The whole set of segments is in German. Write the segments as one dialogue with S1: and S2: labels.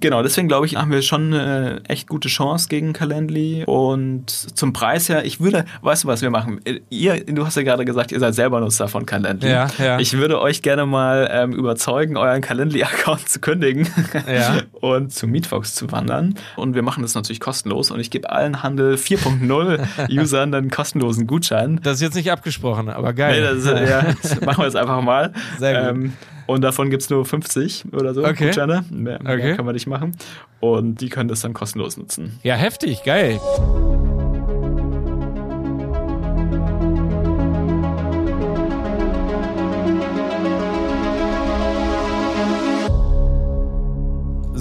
S1: Genau, deswegen glaube ich, haben wir schon eine echt gute Chance gegen Calendly. Und zum Preis her, ich würde, weißt du, was wir machen? Ihr, du hast ja gerade gesagt, ihr seid selber Nutzer von Calendly.
S2: Ja, ja.
S1: Ich würde euch gerne mal ähm, überzeugen, euren Calendly-Account zu kündigen
S2: Ja.
S1: und zu Meetfox zu wandern. Und wir machen das natürlich kostenlos. Und ich gebe allen Handel 4.0-Usern einen kostenlosen Gutschein.
S2: Das ist jetzt nicht abgesprochen, aber
S1: Nee,
S2: geil.
S1: das, ist, ja, das machen wir jetzt einfach mal.
S2: Sehr gut.
S1: Ähm, und davon gibt es nur 50 oder so
S2: Okay.
S1: Gutscheine. Mehr, mehr
S2: Okay.
S1: können wir nicht machen. Und die können das dann kostenlos nutzen.
S2: ja, heftig, geil.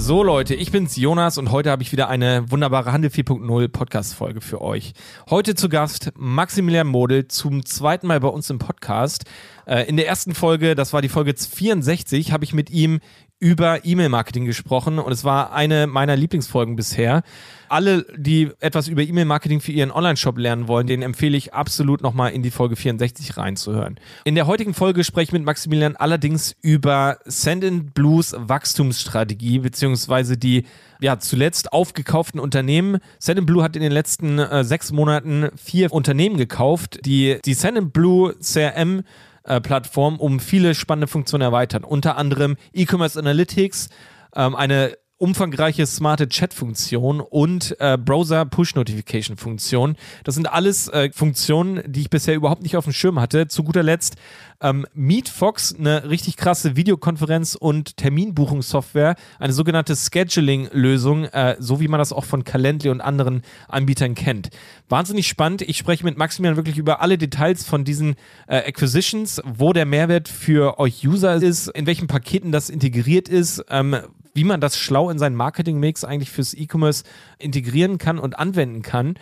S2: So Leute, ich bin's Jonas und heute habe ich wieder eine wunderbare Handel 4.0 Podcast Folge für euch. Heute zu Gast Maximilian Model zum zweiten Mal bei uns im Podcast. Äh, In der ersten Folge, das war die Folge 64, habe ich mit ihm über E-Mail-Marketing gesprochen und es war eine meiner Lieblingsfolgen bisher. Alle, die etwas über E-Mail-Marketing für ihren Online-Shop lernen wollen, denen empfehle ich absolut nochmal in die Folge 64 reinzuhören. In der heutigen Folge spreche ich mit Maximilian allerdings über Send Blues Wachstumsstrategie beziehungsweise die ja, zuletzt aufgekauften Unternehmen. Send Blue hat in den letzten äh, sechs Monaten vier Unternehmen gekauft, die die Send Blue CRM äh, Plattform um viele spannende Funktionen erweitern. Unter anderem E-Commerce Analytics, ähm, eine umfangreiche smarte Chat-Funktion und äh, Browser-Push-Notification-Funktion. Das sind alles äh, Funktionen, die ich bisher überhaupt nicht auf dem Schirm hatte. Zu guter Letzt ähm, MeetFox, eine richtig krasse Videokonferenz- und Terminbuchungssoftware, eine sogenannte Scheduling-Lösung, äh, so wie man das auch von Calendly und anderen Anbietern kennt. Wahnsinnig spannend. Ich spreche mit Maximilian wirklich über alle Details von diesen äh, Acquisitions, wo der Mehrwert für euch User ist, in welchen Paketen das integriert ist, ähm, wie man das schlau in seinen Marketing-Mix eigentlich fürs E-Commerce integrieren kann und anwenden kann.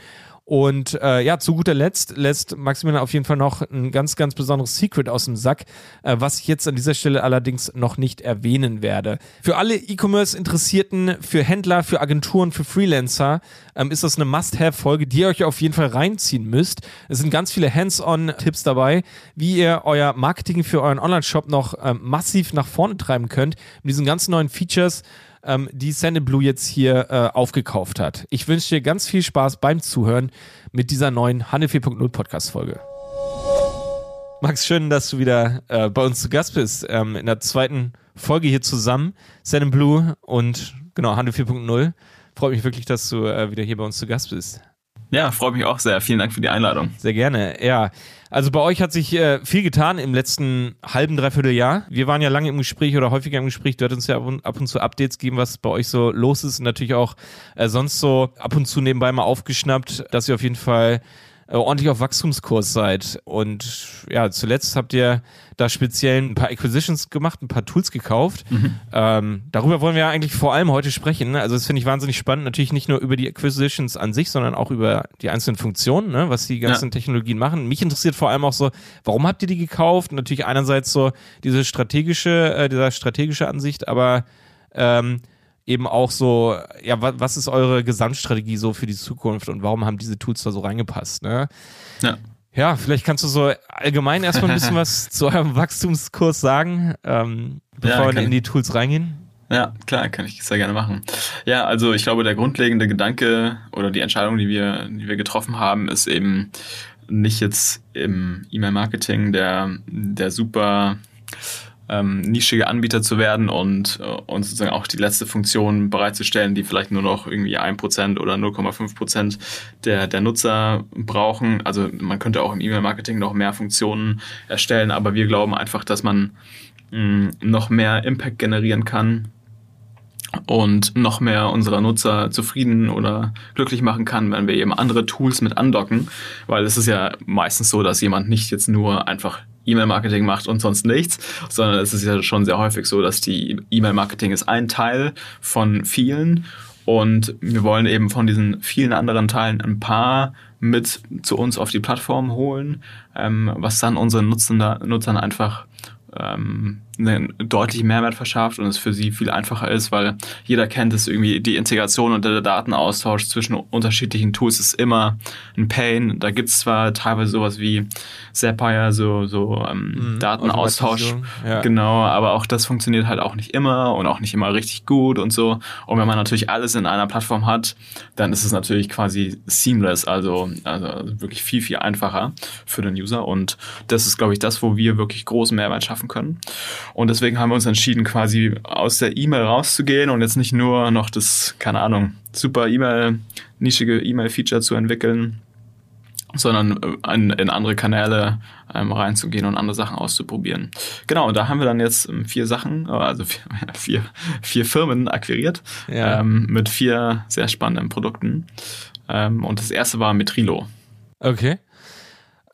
S2: Und äh, ja, zu guter Letzt lässt Maximilian auf jeden Fall noch ein ganz, ganz besonderes Secret aus dem Sack, äh, was ich jetzt an dieser Stelle allerdings noch nicht erwähnen werde. Für alle E-Commerce-Interessierten, für Händler, für Agenturen, für Freelancer ähm, ist das eine Must-Have-Folge, die ihr euch auf jeden Fall reinziehen müsst. Es sind ganz viele Hands-on-Tipps dabei, wie ihr euer Marketing für euren Online-Shop noch ähm, massiv nach vorne treiben könnt mit diesen ganzen neuen Features ähm, die Blue jetzt hier äh, aufgekauft hat. Ich wünsche dir ganz viel Spaß beim Zuhören mit dieser neuen Handel 4.0 Podcast-Folge. Max, schön, dass du wieder äh, bei uns zu Gast bist. Ähm, in der zweiten Folge hier zusammen. Blue und genau, Handel 4.0. Freut mich wirklich, dass du äh, wieder hier bei uns zu Gast bist.
S1: Ja, freut mich auch sehr. Vielen Dank für die Einladung.
S2: Sehr gerne, ja. Also bei euch hat sich äh, viel getan im letzten halben, dreiviertel Jahr. Wir waren ja lange im Gespräch oder häufiger im Gespräch. Du hattest uns ja ab und, ab und zu Updates gegeben, was bei euch so los ist. Und natürlich auch äh, sonst so ab und zu nebenbei mal aufgeschnappt, dass ihr auf jeden Fall ordentlich auf Wachstumskurs seid. Und ja, zuletzt habt ihr da speziell ein paar Acquisitions gemacht, ein paar Tools gekauft. Ähm, darüber wollen wir ja eigentlich vor allem heute sprechen. ne? Also das finde ich wahnsinnig spannend. Natürlich nicht nur über die Acquisitions an sich, sondern auch über die einzelnen Funktionen, ne? was die ganzen Technologien machen. Mich interessiert vor allem auch so, warum habt ihr die gekauft? Natürlich einerseits so diese strategische, äh, dieser strategische Ansicht, aber ähm, eben auch so, ja, wa was ist eure Gesamtstrategie so für die Zukunft und warum haben diese Tools da so reingepasst, ne?
S1: Ja.
S2: Ja, vielleicht kannst du so allgemein erstmal ein bisschen was zu eurem Wachstumskurs sagen, ähm, bevor wir
S1: kann-
S2: in die Tools reingehen.
S1: Ja, klar, kann ich sehr gerne machen. Ja, also ich glaube, der grundlegende Gedanke oder die Entscheidung, die wir, die wir getroffen haben, ist eben nicht jetzt im E-Mail-Marketing der, der super ähm, nischige Anbieter zu werden und, äh, und sozusagen auch die letzte Funktion bereitzustellen, die vielleicht nur noch irgendwie 1% oder 0,5% der, der Nutzer brauchen. Also man könnte auch im E-Mail-Marketing noch mehr Funktionen erstellen, aber wir glauben einfach, dass man mh, noch mehr Impact generieren kann und noch mehr unserer Nutzer zufrieden oder glücklich machen kann, wenn wir eben andere Tools mit andocken, weil es ist ja meistens so, dass jemand nicht jetzt nur einfach E-Mail-Marketing macht und sonst nichts, sondern es ist ja schon sehr häufig so, dass die E-Mail-Marketing ist ein Teil von vielen und wir wollen eben von diesen vielen anderen Teilen ein paar mit zu uns auf die Plattform holen, ähm, was dann unseren Nutzern, einfach ähm, einen deutlichen Mehrwert verschafft und es für sie viel einfacher ist, weil jeder kennt es irgendwie, die Integration und der Datenaustausch zwischen unterschiedlichen Tools ist immer ein Pain. Da gibt es zwar teilweise sowas wie Zapier, so, so ähm, mhm, Datenaustausch, ja. genau, aber auch das funktioniert halt auch nicht immer und auch nicht immer richtig gut und so. Und wenn man natürlich alles in einer Plattform hat, dann ist es natürlich quasi seamless, also, also wirklich viel, viel einfacher für den User und das ist, glaube ich, das, wo wir wirklich großen Mehrwert schaffen können. Und deswegen haben wir uns entschieden, quasi aus der E-Mail rauszugehen und jetzt nicht nur noch das, keine Ahnung, super E-Mail, nischige E-Mail-Feature zu entwickeln, sondern äh, in, in andere Kanäle ähm, reinzugehen und andere Sachen auszuprobieren. Genau, und da haben wir dann jetzt ähm, vier Sachen, also vier, vier, vier Firmen akquiriert ja. ähm, mit vier sehr spannenden Produkten. Ähm, und das erste war Metrilo.
S2: Okay.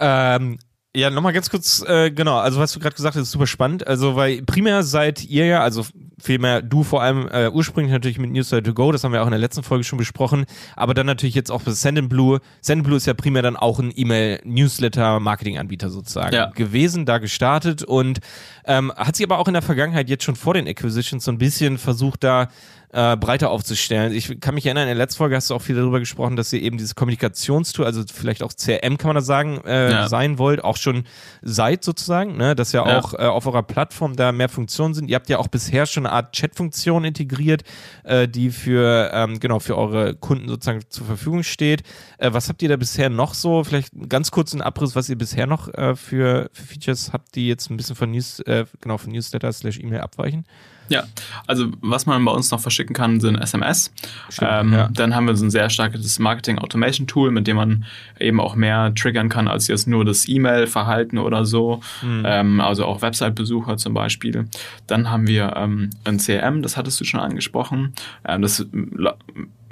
S2: Ähm, ja, nochmal ganz kurz, äh, genau, also was du gerade gesagt hast, ist super spannend. Also, weil primär seid ihr ja, also vielmehr du vor allem äh, ursprünglich natürlich mit Newsletter to Go, das haben wir auch in der letzten Folge schon besprochen, aber dann natürlich jetzt auch für Sendinblue. Sendinblue ist ja primär dann auch ein E-Mail-Newsletter-Marketing-Anbieter sozusagen ja. gewesen, da gestartet und ähm, hat sich aber auch in der Vergangenheit jetzt schon vor den Acquisitions so ein bisschen versucht, da äh, breiter aufzustellen. Ich kann mich erinnern, in der letzten Folge hast du auch viel darüber gesprochen, dass ihr eben dieses Kommunikationstool, also vielleicht auch CRM kann man das sagen, äh, ja. sein wollt, auch schon seid sozusagen, ne? dass ja, ja. auch äh, auf eurer Plattform da mehr Funktionen sind. Ihr habt ja auch bisher schon eine Art Chat-Funktion integriert, äh, die für, ähm, genau, für eure Kunden sozusagen zur Verfügung steht. Äh, was habt ihr da bisher noch so? Vielleicht ganz kurz ein Abriss, was ihr bisher noch äh, für, für Features habt, die jetzt ein bisschen von News, äh, genau, von Newsletter slash E-Mail abweichen?
S1: Ja, also was man bei uns noch verschicken kann, sind SMS. Stimmt, ähm, ja. Dann haben wir so ein sehr starkes Marketing Automation Tool, mit dem man eben auch mehr triggern kann als jetzt nur das E-Mail-Verhalten oder so. Mhm. Ähm, also auch Website-Besucher zum Beispiel. Dann haben wir ähm, ein CRM, das hattest du schon angesprochen. Ähm, das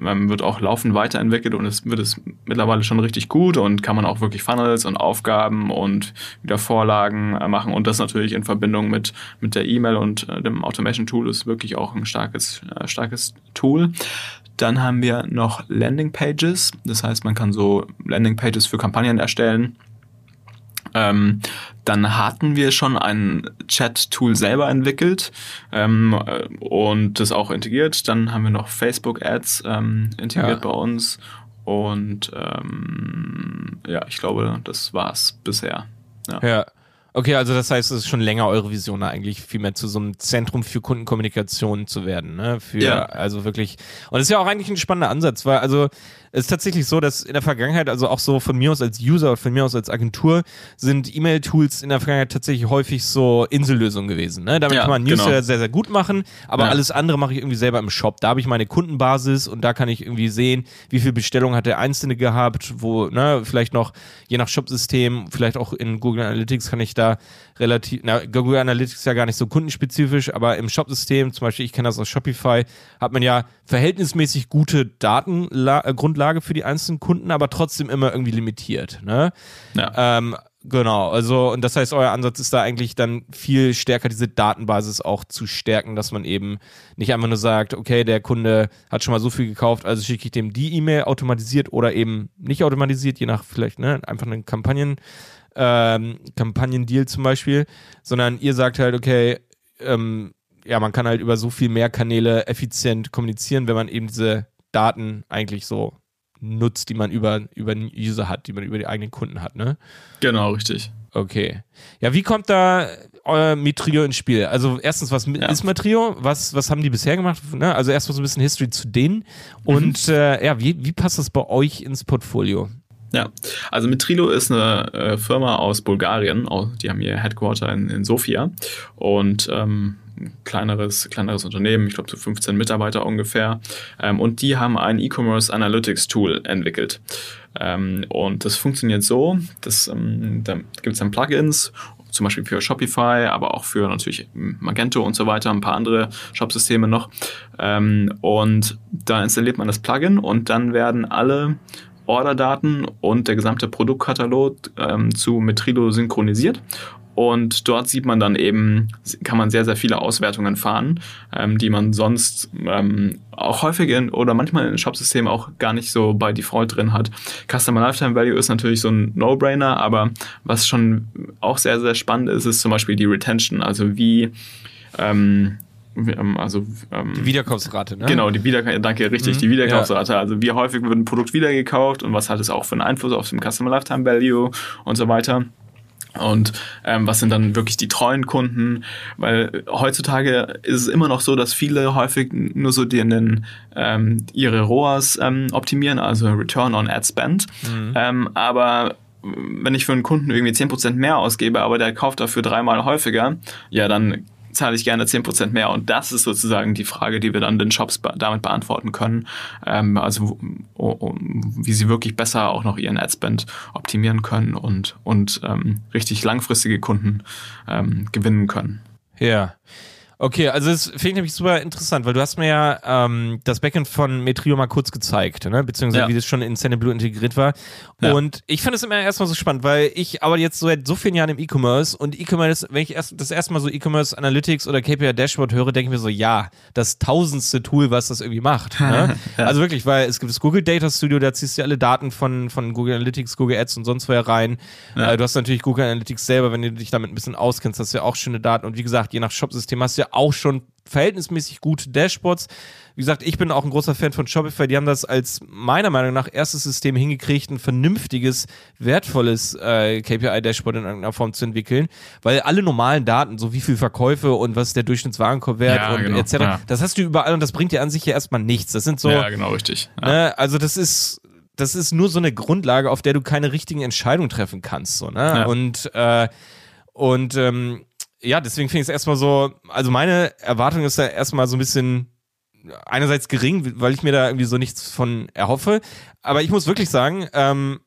S1: ähm, wird auch laufend weiterentwickelt und es wird es mittlerweile schon richtig gut und kann man auch wirklich Funnels und Aufgaben und wieder Vorlagen äh, machen. Und das natürlich in Verbindung mit, mit der E-Mail und äh, dem Automation Tool ist wirklich auch ein starkes, äh, starkes Tool. Dann haben wir noch Landing Pages, das heißt, man kann so Landing Pages für Kampagnen erstellen ähm, dann hatten wir schon ein Chat-Tool selber entwickelt ähm, und das auch integriert. Dann haben wir noch Facebook-Ads ähm, integriert ja. bei uns. Und ähm, ja, ich glaube, das war's bisher.
S2: Ja. ja. Okay, also das heißt, es ist schon länger eure Vision eigentlich, vielmehr zu so einem Zentrum für Kundenkommunikation zu werden, ne? Für, ja. also wirklich. Und das ist ja auch eigentlich ein spannender Ansatz, weil, also, es ist tatsächlich so, dass in der Vergangenheit, also auch so von mir aus als User, von mir aus als Agentur, sind E-Mail-Tools in der Vergangenheit tatsächlich häufig so Insellösungen gewesen. Ne? Damit ja, kann man Newsletter genau. sehr, sehr gut machen, aber ja. alles andere mache ich irgendwie selber im Shop. Da habe ich meine Kundenbasis und da kann ich irgendwie sehen, wie viel Bestellung hat der Einzelne gehabt, wo, ne, vielleicht noch, je nach Shop-System, vielleicht auch in Google Analytics kann ich da relativ, na, Google Analytics ist ja gar nicht so kundenspezifisch, aber im Shop-System, zum Beispiel, ich kenne das aus Shopify, hat man ja verhältnismäßig gute Datengrundlage für die einzelnen Kunden, aber trotzdem immer irgendwie limitiert. Ne? Ja. Ähm, Genau, also und das heißt, euer Ansatz ist da eigentlich dann viel stärker diese Datenbasis auch zu stärken, dass man eben nicht einfach nur sagt, okay, der Kunde hat schon mal so viel gekauft, also schicke ich dem die E-Mail automatisiert oder eben nicht automatisiert, je nach vielleicht, ne, einfach einen Kampagnen, ähm, Kampagnendeal zum Beispiel, sondern ihr sagt halt, okay, ähm, ja, man kann halt über so viel mehr Kanäle effizient kommunizieren, wenn man eben diese Daten eigentlich so nutzt, die man über, über den User hat, die man über die eigenen Kunden hat, ne?
S1: Genau, richtig.
S2: Okay. Ja, wie kommt da euer Metrio ins Spiel? Also erstens, was ja. ist Metrio? Was, was haben die bisher gemacht? Ne? Also erstmal so ein bisschen History zu denen. Und mhm. äh, ja, wie, wie passt das bei euch ins Portfolio?
S1: Ja, also Metrilo ist eine äh, Firma aus Bulgarien. Die haben ihr Headquarter in, in Sofia und ähm, kleineres, kleineres Unternehmen, ich glaube so 15 Mitarbeiter ungefähr. Ähm, und die haben ein E-Commerce Analytics Tool entwickelt. Ähm, und das funktioniert so, dass, ähm, da gibt es dann Plugins zum Beispiel für Shopify, aber auch für natürlich Magento und so weiter, ein paar andere Shopsysteme noch. Ähm, und da installiert man das Plugin und dann werden alle Orderdaten und der gesamte Produktkatalog ähm, zu Metrilo synchronisiert Und dort sieht man dann eben, kann man sehr, sehr viele Auswertungen fahren, ähm, die man sonst ähm, auch häufig in, oder manchmal in Shopsystemen auch gar nicht so bei Default drin hat. Customer Lifetime Value ist natürlich so ein No-Brainer, aber was schon auch sehr, sehr spannend ist, ist zum Beispiel die Retention. Also wie ähm, also
S2: ähm, die Wiederkaufsrate, ne?
S1: Genau, die Wieder danke, richtig, mhm, die Wiederkaufsrate. Ja. Also wie häufig wird ein Produkt wiedergekauft und was hat es auch für einen Einfluss auf den Customer Lifetime Value und so weiter. Und ähm, was sind dann wirklich die treuen Kunden? Weil heutzutage ist es immer noch so, dass viele häufig nur so den, ähm, ihre ROAS ähm, optimieren, also Return on Ad Spend. Mhm. Ähm, aber wenn ich für einen Kunden irgendwie 10% mehr ausgebe, aber der kauft dafür dreimal häufiger, ja, dann zahle ich gerne 10% mehr. Und das ist sozusagen die Frage, die wir dann den Shops be damit beantworten können. Ähm, also wie sie wirklich besser auch noch ihren Adspend optimieren können und, und ähm, richtig langfristige Kunden ähm, gewinnen können.
S2: Ja. Okay, also das finde ich nämlich super interessant, weil du hast mir ja ähm, das Backend von Metrio mal kurz gezeigt, ne? beziehungsweise ja. wie das schon in Blue integriert war. Ja. Und ich fand es immer erstmal so spannend, weil ich aber jetzt so seit so vielen Jahren im E-Commerce und E-Commerce, wenn ich erst das erste Mal so E-Commerce Analytics oder KPI Dashboard höre, denke ich mir so, ja, das tausendste Tool, was das irgendwie macht. Ne? ja. Also wirklich, weil es gibt das Google Data Studio, da ziehst du alle Daten von, von Google Analytics, Google Ads und sonst woher rein. Äh, du hast natürlich Google Analytics selber, wenn du dich damit ein bisschen auskennst, hast du ja auch schöne Daten. Und wie gesagt, je nach Shopsystem hast du ja auch schon verhältnismäßig gute Dashboards. Wie gesagt, ich bin auch ein großer Fan von Shopify. Die haben das als meiner Meinung nach erstes System hingekriegt, ein vernünftiges, wertvolles äh, KPI-Dashboard in irgendeiner Form zu entwickeln, weil alle normalen Daten, so wie viel Verkäufe und was ist der Durchschnittswarenkorbwert ja, und genau, etc., ja. das hast du überall und das bringt dir an sich ja erstmal nichts. Das sind so.
S1: Ja, genau, richtig.
S2: Ja. Ne, also das ist das ist nur so eine Grundlage, auf der du keine richtigen Entscheidungen treffen kannst. So, ne? Und, äh, und ähm, ja, deswegen finde ich es erstmal so, also meine Erwartung ist ja erstmal so ein bisschen einerseits gering, weil ich mir da irgendwie so nichts von erhoffe. Aber ich muss wirklich sagen, ähm,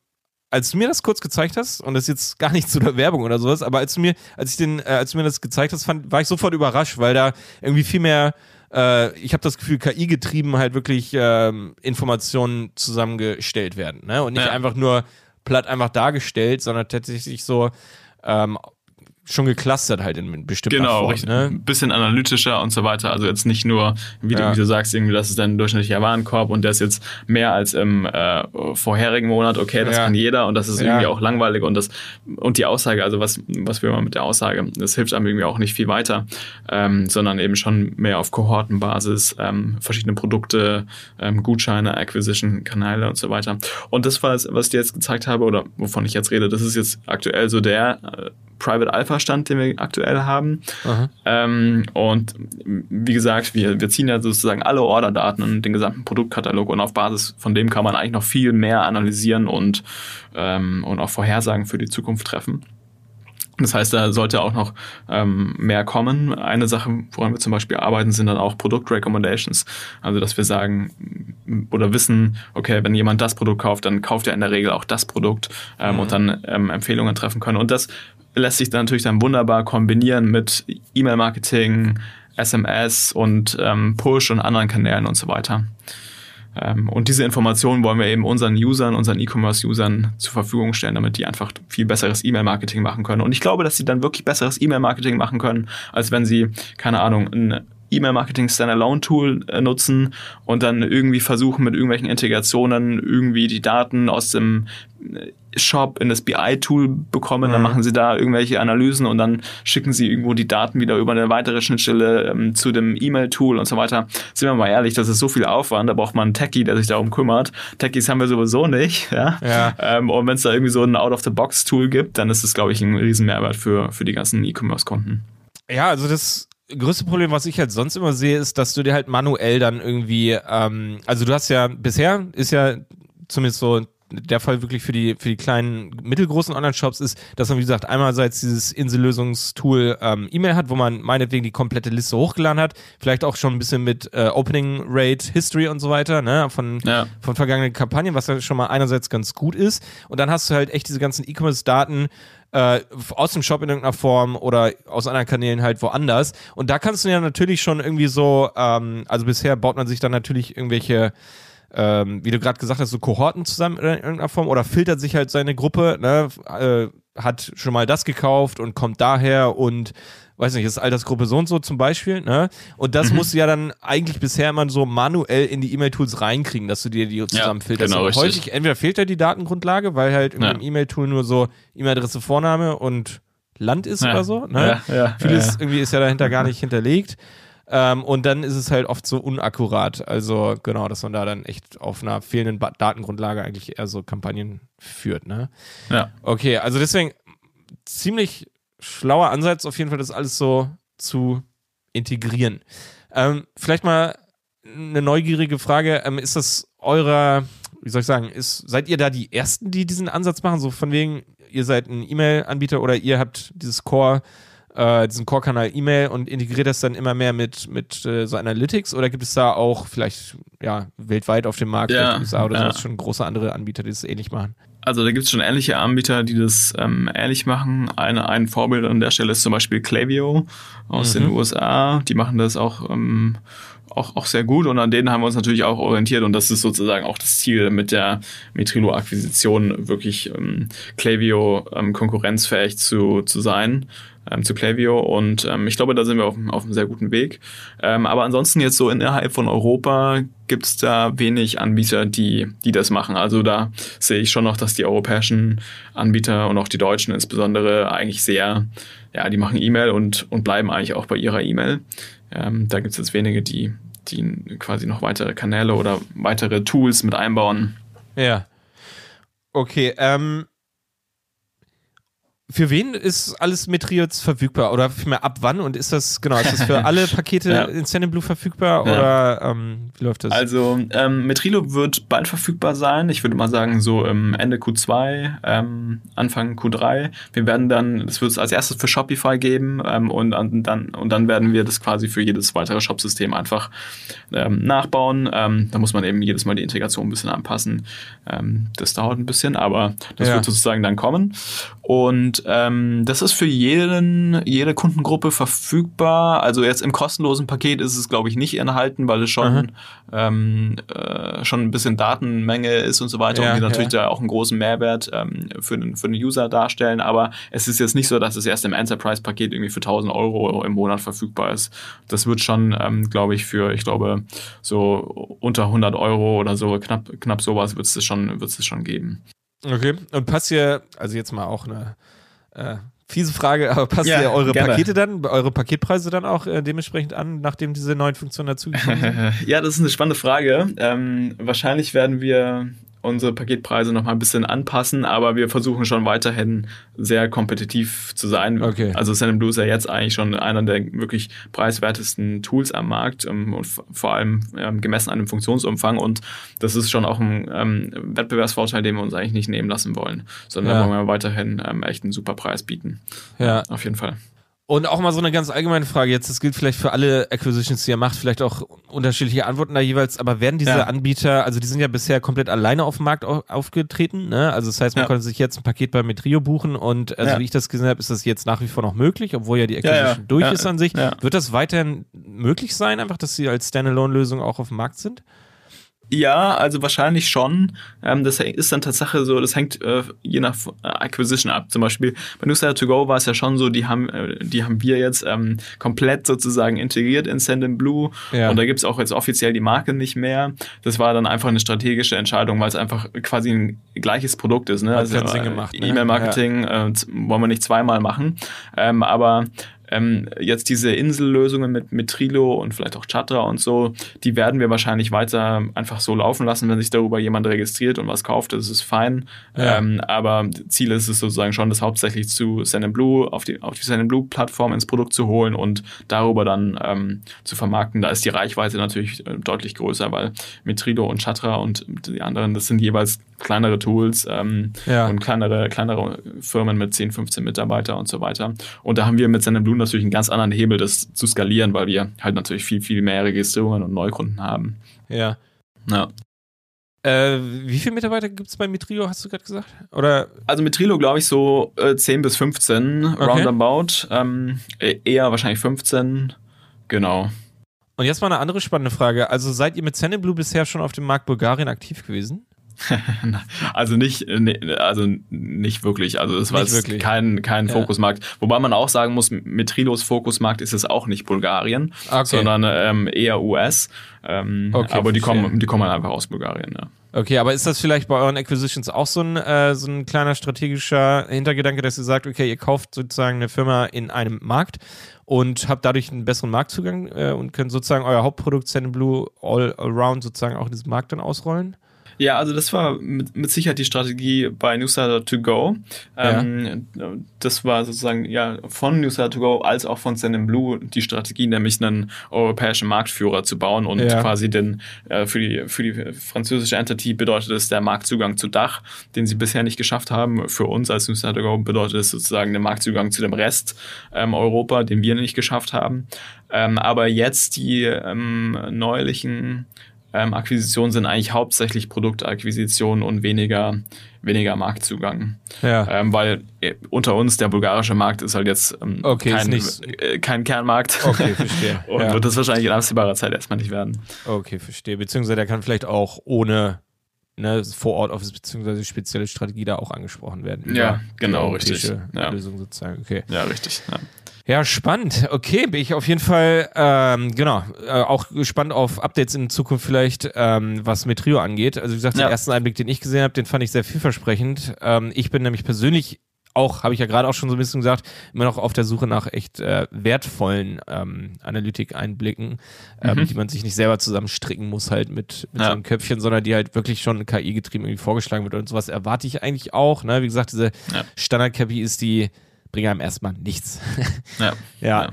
S2: als du mir das kurz gezeigt hast, und das ist jetzt gar nicht zu der Werbung oder sowas, aber als du mir, als ich den, äh, als du mir das gezeigt hast, fand, war ich sofort überrascht, weil da irgendwie viel mehr, äh, ich habe das Gefühl, KI getrieben halt wirklich äh, Informationen zusammengestellt werden, ne? Und nicht ja. einfach nur platt einfach dargestellt, sondern tatsächlich so ähm, schon geclustert halt in bestimmten
S1: Genau, Form, ne? ein bisschen analytischer und so weiter. Also jetzt nicht nur, wie, ja. du, wie du sagst, irgendwie, das ist dein durchschnittlicher Warenkorb und der ist jetzt mehr als im äh, vorherigen Monat. Okay, das ja. kann jeder und das ist ja. irgendwie auch langweilig und das und die Aussage, also was was will man mit der Aussage? Das hilft einem irgendwie auch nicht viel weiter, ähm, sondern eben schon mehr auf Kohortenbasis, ähm, verschiedene Produkte, ähm, Gutscheine, Acquisition-Kanäle und so weiter. Und das war es, was ich dir jetzt gezeigt habe oder wovon ich jetzt rede. Das ist jetzt aktuell so der äh, Private Alpha Stand, den wir aktuell haben. Ähm, und wie gesagt, wir, wir ziehen ja sozusagen alle Orderdaten und den gesamten Produktkatalog und auf Basis von dem kann man eigentlich noch viel mehr analysieren und, ähm, und auch Vorhersagen für die Zukunft treffen. Das heißt, da sollte auch noch ähm, mehr kommen. Eine Sache, woran wir zum Beispiel arbeiten, sind dann auch Produkt-Recommendations. Also, dass wir sagen oder wissen, okay, wenn jemand das Produkt kauft, dann kauft er in der Regel auch das Produkt ähm, mhm. und dann ähm, Empfehlungen treffen können. Und das lässt sich dann natürlich dann wunderbar kombinieren mit E-Mail-Marketing, SMS und ähm, Push und anderen Kanälen und so weiter. Ähm, und diese Informationen wollen wir eben unseren Usern, unseren E-Commerce-Usern zur Verfügung stellen, damit die einfach viel besseres E-Mail-Marketing machen können. Und ich glaube, dass sie dann wirklich besseres E-Mail-Marketing machen können, als wenn sie, keine Ahnung, ein E-Mail-Marketing Standalone-Tool äh, nutzen und dann irgendwie versuchen, mit irgendwelchen Integrationen irgendwie die Daten aus dem äh, Shop in das BI-Tool bekommen, mhm. dann machen sie da irgendwelche Analysen und dann schicken sie irgendwo die Daten wieder über eine weitere Schnittstelle ähm, zu dem E-Mail-Tool und so weiter. Sind wir mal ehrlich, das ist so viel Aufwand, da braucht man einen Techie, der sich darum kümmert. Techies haben wir sowieso nicht, ja. ja. Ähm, und wenn es da irgendwie so ein Out-of-the-Box-Tool gibt, dann ist das, glaube ich, ein riesen Mehrwert für, für die ganzen E-Commerce-Konten.
S2: Ja, also das größte Problem, was ich halt sonst immer sehe, ist, dass du dir halt manuell dann irgendwie, ähm, also du hast ja bisher ist ja zumindest so der Fall wirklich für die für die kleinen mittelgroßen Online-Shops ist, dass man wie gesagt einerseits dieses Insellösungstool ähm, E-Mail hat, wo man meinetwegen die komplette Liste hochgeladen hat, vielleicht auch schon ein bisschen mit äh, Opening Rate History und so weiter, ne, von ja. von vergangenen Kampagnen, was ja schon mal einerseits ganz gut ist und dann hast du halt echt diese ganzen E-Commerce-Daten äh, aus dem Shop in irgendeiner Form oder aus anderen Kanälen halt woanders. Und da kannst du ja natürlich schon irgendwie so, ähm, also bisher baut man sich dann natürlich irgendwelche ähm, wie du gerade gesagt hast, so Kohorten zusammen in irgendeiner Form oder filtert sich halt seine Gruppe, ne, äh, hat schon mal das gekauft und kommt daher und weiß nicht, ist Altersgruppe so und so zum Beispiel, ne? Und das mhm. musst du ja dann eigentlich bisher immer so manuell in die E-Mail-Tools reinkriegen, dass du dir die zusammenfilterst. Ja, genau, häufig entweder fehlt ja die Datengrundlage, weil halt ja. im E-Mail-Tool nur so E-Mail-Adresse, Vorname und Land ist ja. oder so. Ne? Ja, ja, Vieles irgendwie ist ja dahinter gar nicht hinterlegt. Ähm, und dann ist es halt oft so unakkurat. Also genau, dass man da dann echt auf einer fehlenden ba Datengrundlage eigentlich eher so Kampagnen führt. Ne?
S1: Ja.
S2: Okay, also deswegen ziemlich schlauer Ansatz, auf jeden Fall das alles so zu integrieren. Ähm, vielleicht mal eine neugierige Frage. Ähm, ist das eurer, wie soll ich sagen, ist, seid ihr da die Ersten, die diesen Ansatz machen? So von wegen, ihr seid ein E-Mail-Anbieter oder ihr habt dieses Core, äh, diesen Core-Kanal E-Mail und integriert das dann immer mehr mit, mit äh, so Analytics oder gibt es da auch vielleicht ja weltweit auf dem Markt, ja, USA oder ja. so, schon große andere Anbieter, die das ähnlich machen?
S1: Also da gibt es schon ähnliche Anbieter, die das ähm, ähnlich machen. Eine, ein Vorbild an der Stelle ist zum Beispiel Klaviyo aus mhm. den USA. Die machen das auch ähm, auch, auch sehr gut und an denen haben wir uns natürlich auch orientiert und das ist sozusagen auch das Ziel mit der Metrilo-Akquisition, wirklich ähm, Klaviyo ähm, konkurrenzfähig zu, zu sein ähm, zu Klaviyo und ähm, ich glaube, da sind wir auf, auf einem sehr guten Weg. Ähm, aber ansonsten jetzt so innerhalb von Europa gibt es da wenig Anbieter, die, die das machen. Also da sehe ich schon noch, dass die europäischen Anbieter und auch die deutschen insbesondere eigentlich sehr, ja, die machen E-Mail und, und bleiben eigentlich auch bei ihrer E-Mail. Ähm, da gibt es jetzt wenige, die, die quasi noch weitere Kanäle oder weitere Tools mit einbauen.
S2: Ja. Okay, ähm, für wen ist alles Metri jetzt verfügbar? Oder vielmehr ab wann? Und ist das, genau, ist das für alle Pakete ja. in Blue verfügbar? Ja. Oder ähm, wie läuft das?
S1: Also, ähm, Metrilo wird bald verfügbar sein. Ich würde mal sagen, so im Ende Q2, ähm, Anfang Q3. Wir werden dann, das wird es als erstes für Shopify geben ähm, und, dann, und dann werden wir das quasi für jedes weitere Shopsystem einfach ähm, nachbauen. Ähm, da muss man eben jedes Mal die Integration ein bisschen anpassen. Ähm, das dauert ein bisschen, aber das ja. wird sozusagen dann kommen. Und ähm, das ist für jeden, jede Kundengruppe verfügbar. Also jetzt im kostenlosen Paket ist es, glaube ich, nicht enthalten, weil es schon, ähm, äh, schon ein bisschen Datenmenge ist und so weiter ja, und die natürlich ja. da auch einen großen Mehrwert ähm, für, den, für den User darstellen. Aber es ist jetzt nicht so, dass es erst im Enterprise-Paket irgendwie für 1000 Euro im Monat verfügbar ist. Das wird schon, ähm, glaube ich, für, ich glaube, so unter 100 Euro oder so, knapp, knapp sowas wird es schon, wird's schon geben.
S2: Okay, und passt ihr, also jetzt mal auch eine äh, fiese Frage, aber passt ja, ihr eure gerne. Pakete dann, eure Paketpreise dann auch äh, dementsprechend an, nachdem diese neuen Funktionen dazugekommen
S1: sind? ja, das ist eine spannende Frage. Ähm, wahrscheinlich werden wir unsere Paketpreise noch mal ein bisschen anpassen, aber wir versuchen schon weiterhin sehr kompetitiv zu sein. Okay. Also Blue ist ja jetzt eigentlich schon einer der wirklich preiswertesten Tools am Markt ähm, und vor allem ähm, gemessen an dem Funktionsumfang und das ist schon auch ein ähm, Wettbewerbsvorteil, den wir uns eigentlich nicht nehmen lassen wollen, sondern ja. wollen wir weiterhin ähm, echt einen super Preis bieten. Ja. Auf jeden Fall.
S2: Und auch mal so eine ganz allgemeine Frage jetzt, das gilt vielleicht für alle Acquisitions, die ihr macht, vielleicht auch unterschiedliche Antworten da jeweils, aber werden diese ja. Anbieter, also die sind ja bisher komplett alleine auf dem Markt aufgetreten, ne? Also das heißt, man ja. konnte sich jetzt ein Paket bei Metrio buchen und also ja. wie ich das gesehen habe, ist das jetzt nach wie vor noch möglich, obwohl ja die Acquisition durch ist an sich. Wird das weiterhin möglich sein, einfach, dass sie als Standalone-Lösung auch auf dem Markt sind?
S1: Ja, also wahrscheinlich schon. Ähm, das ist dann Tatsache so, das hängt äh, je nach äh, Acquisition ab. Zum Beispiel bei Newsletter to go war es ja schon so, die haben, äh, die haben wir jetzt ähm, komplett sozusagen integriert in Send Blue. Ja. Und da gibt's auch jetzt offiziell die Marke nicht mehr. Das war dann einfach eine strategische Entscheidung, weil es einfach quasi ein gleiches Produkt ist. Ne?
S2: Hat also, gemacht.
S1: Ne? E-Mail-Marketing ja. äh, wollen wir nicht zweimal machen. Ähm, aber ähm, jetzt diese Insellösungen mit, mit Trilo und vielleicht auch Chatra und so, die werden wir wahrscheinlich weiter einfach so laufen lassen, wenn sich darüber jemand registriert und was kauft, das ist fein. Ja. Ähm, aber Ziel ist es sozusagen schon, das hauptsächlich zu Blue auf die, auf die Blue Plattform ins Produkt zu holen und darüber dann ähm, zu vermarkten. Da ist die Reichweite natürlich äh, deutlich größer, weil mit Trilo und Chatra und die anderen, das sind jeweils kleinere Tools ähm, ja. und kleinere, kleinere Firmen mit 10, 15 Mitarbeiter und so weiter. Und da haben wir mit Blue natürlich einen ganz anderen Hebel, das zu skalieren, weil wir halt natürlich viel, viel mehr Registrierungen und Neukunden haben.
S2: Ja. Ja. Äh, wie viele Mitarbeiter gibt es bei Mitrilo, hast du gerade gesagt? Oder?
S1: Also Mitrilo, glaube ich, so äh, 10 bis 15 okay. roundabout. Ähm, e-, eher wahrscheinlich 15. Genau.
S2: Und jetzt mal eine andere spannende Frage. Also seid ihr mit Blue bisher schon auf dem Markt Bulgarien aktiv gewesen?
S1: also nicht, also nicht wirklich. Also es war
S2: Nicht wirklich.
S1: kein, kein
S2: Ja.
S1: Fokusmarkt. Wobei man auch sagen muss, Metrilos Fokusmarkt ist es auch nicht Bulgarien,
S2: Okay.
S1: sondern ähm, eher US. Ähm,
S2: Okay,
S1: aber die kommen, die kommen einfach aus Bulgarien. Ja.
S2: Okay, aber ist das vielleicht bei euren Acquisitions auch so ein, äh, so ein kleiner strategischer Hintergedanke, dass ihr sagt, okay, ihr kauft sozusagen eine Firma in einem Markt und habt dadurch einen besseren Marktzugang äh, und könnt sozusagen euer Hauptprodukt Send Blue all around sozusagen auch in diesem Markt dann ausrollen?
S1: Ja, also das war mit, mit Sicherheit die Strategie bei Newsletter to go. Ähm, Das war sozusagen ja von Newsletter to go als auch von Send Blue die Strategie, nämlich einen europäischen Marktführer zu bauen und
S2: Ja.
S1: quasi den äh, für die für die französische Entity bedeutet es der Marktzugang zu Dach, den sie bisher nicht geschafft haben. Für uns als Newsletter to go bedeutet es sozusagen der Marktzugang zu dem Rest ähm, Europa, den wir nicht geschafft haben. Ähm, aber jetzt die ähm, neulichen ähm, Akquisitionen sind eigentlich hauptsächlich Produktakquisitionen und weniger, weniger Marktzugang.
S2: Ja.
S1: Ähm, weil äh, unter uns der bulgarische Markt ist halt jetzt ähm,
S2: Okay,
S1: kein, äh, kein Kernmarkt.
S2: Okay, verstehe.
S1: und
S2: Ja.
S1: wird das wahrscheinlich in absehbarer Zeit erstmal nicht werden.
S2: Okay, verstehe. Beziehungsweise der kann vielleicht auch ohne ne, Vor-Ort-Office beziehungsweise spezielle Strategie da auch angesprochen werden.
S1: Ja, genau, richtig. Ja.
S2: Lösung sozusagen. Okay.
S1: Ja, richtig. Ja.
S2: Ja, spannend. Okay, bin ich auf jeden Fall, ähm, genau, äh, auch gespannt auf Updates in Zukunft vielleicht, ähm, was Metrio angeht. Also wie gesagt,
S1: Ja.
S2: den ersten Einblick, den ich gesehen habe, den fand ich sehr vielversprechend. Ähm, ich bin nämlich persönlich auch, habe ich ja gerade auch schon so ein bisschen gesagt, immer noch auf der Suche nach echt äh, wertvollen ähm, Analytik-Einblicken, ähm,
S1: Mhm.
S2: die man sich nicht selber zusammenstricken muss halt mit, mit
S1: Ja.
S2: so einem Köpfchen, sondern die halt wirklich schon KI-getrieben irgendwie vorgeschlagen wird und sowas erwarte ich eigentlich auch. Ne? Wie gesagt, diese
S1: Ja.
S2: Standard-KI ist die, bringen einem erstmal nichts.
S1: Ja.
S2: Ja.
S1: Ja.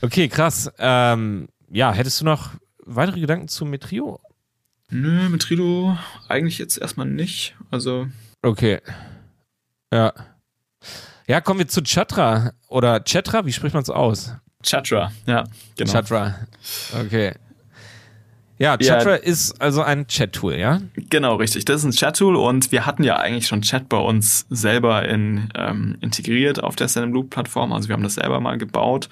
S2: Okay, krass. Ähm, ja, hättest du noch weitere Gedanken zu Metrio?
S1: Nö, mit Trido eigentlich jetzt erstmal nicht. Also,
S2: Okay. Ja. Ja, kommen wir zu Chatra. Oder Chatra, wie spricht man es aus?
S1: Chatra, ja, genau.
S2: Chatra. Okay. Ja, Chatra ist also ein Chat-Tool, ja?
S1: Genau, richtig. Das ist ein Chat-Tool und wir hatten ja eigentlich schon Chat bei uns selber in, ähm, integriert auf der Blue-Plattform. Also wir haben das selber mal gebaut,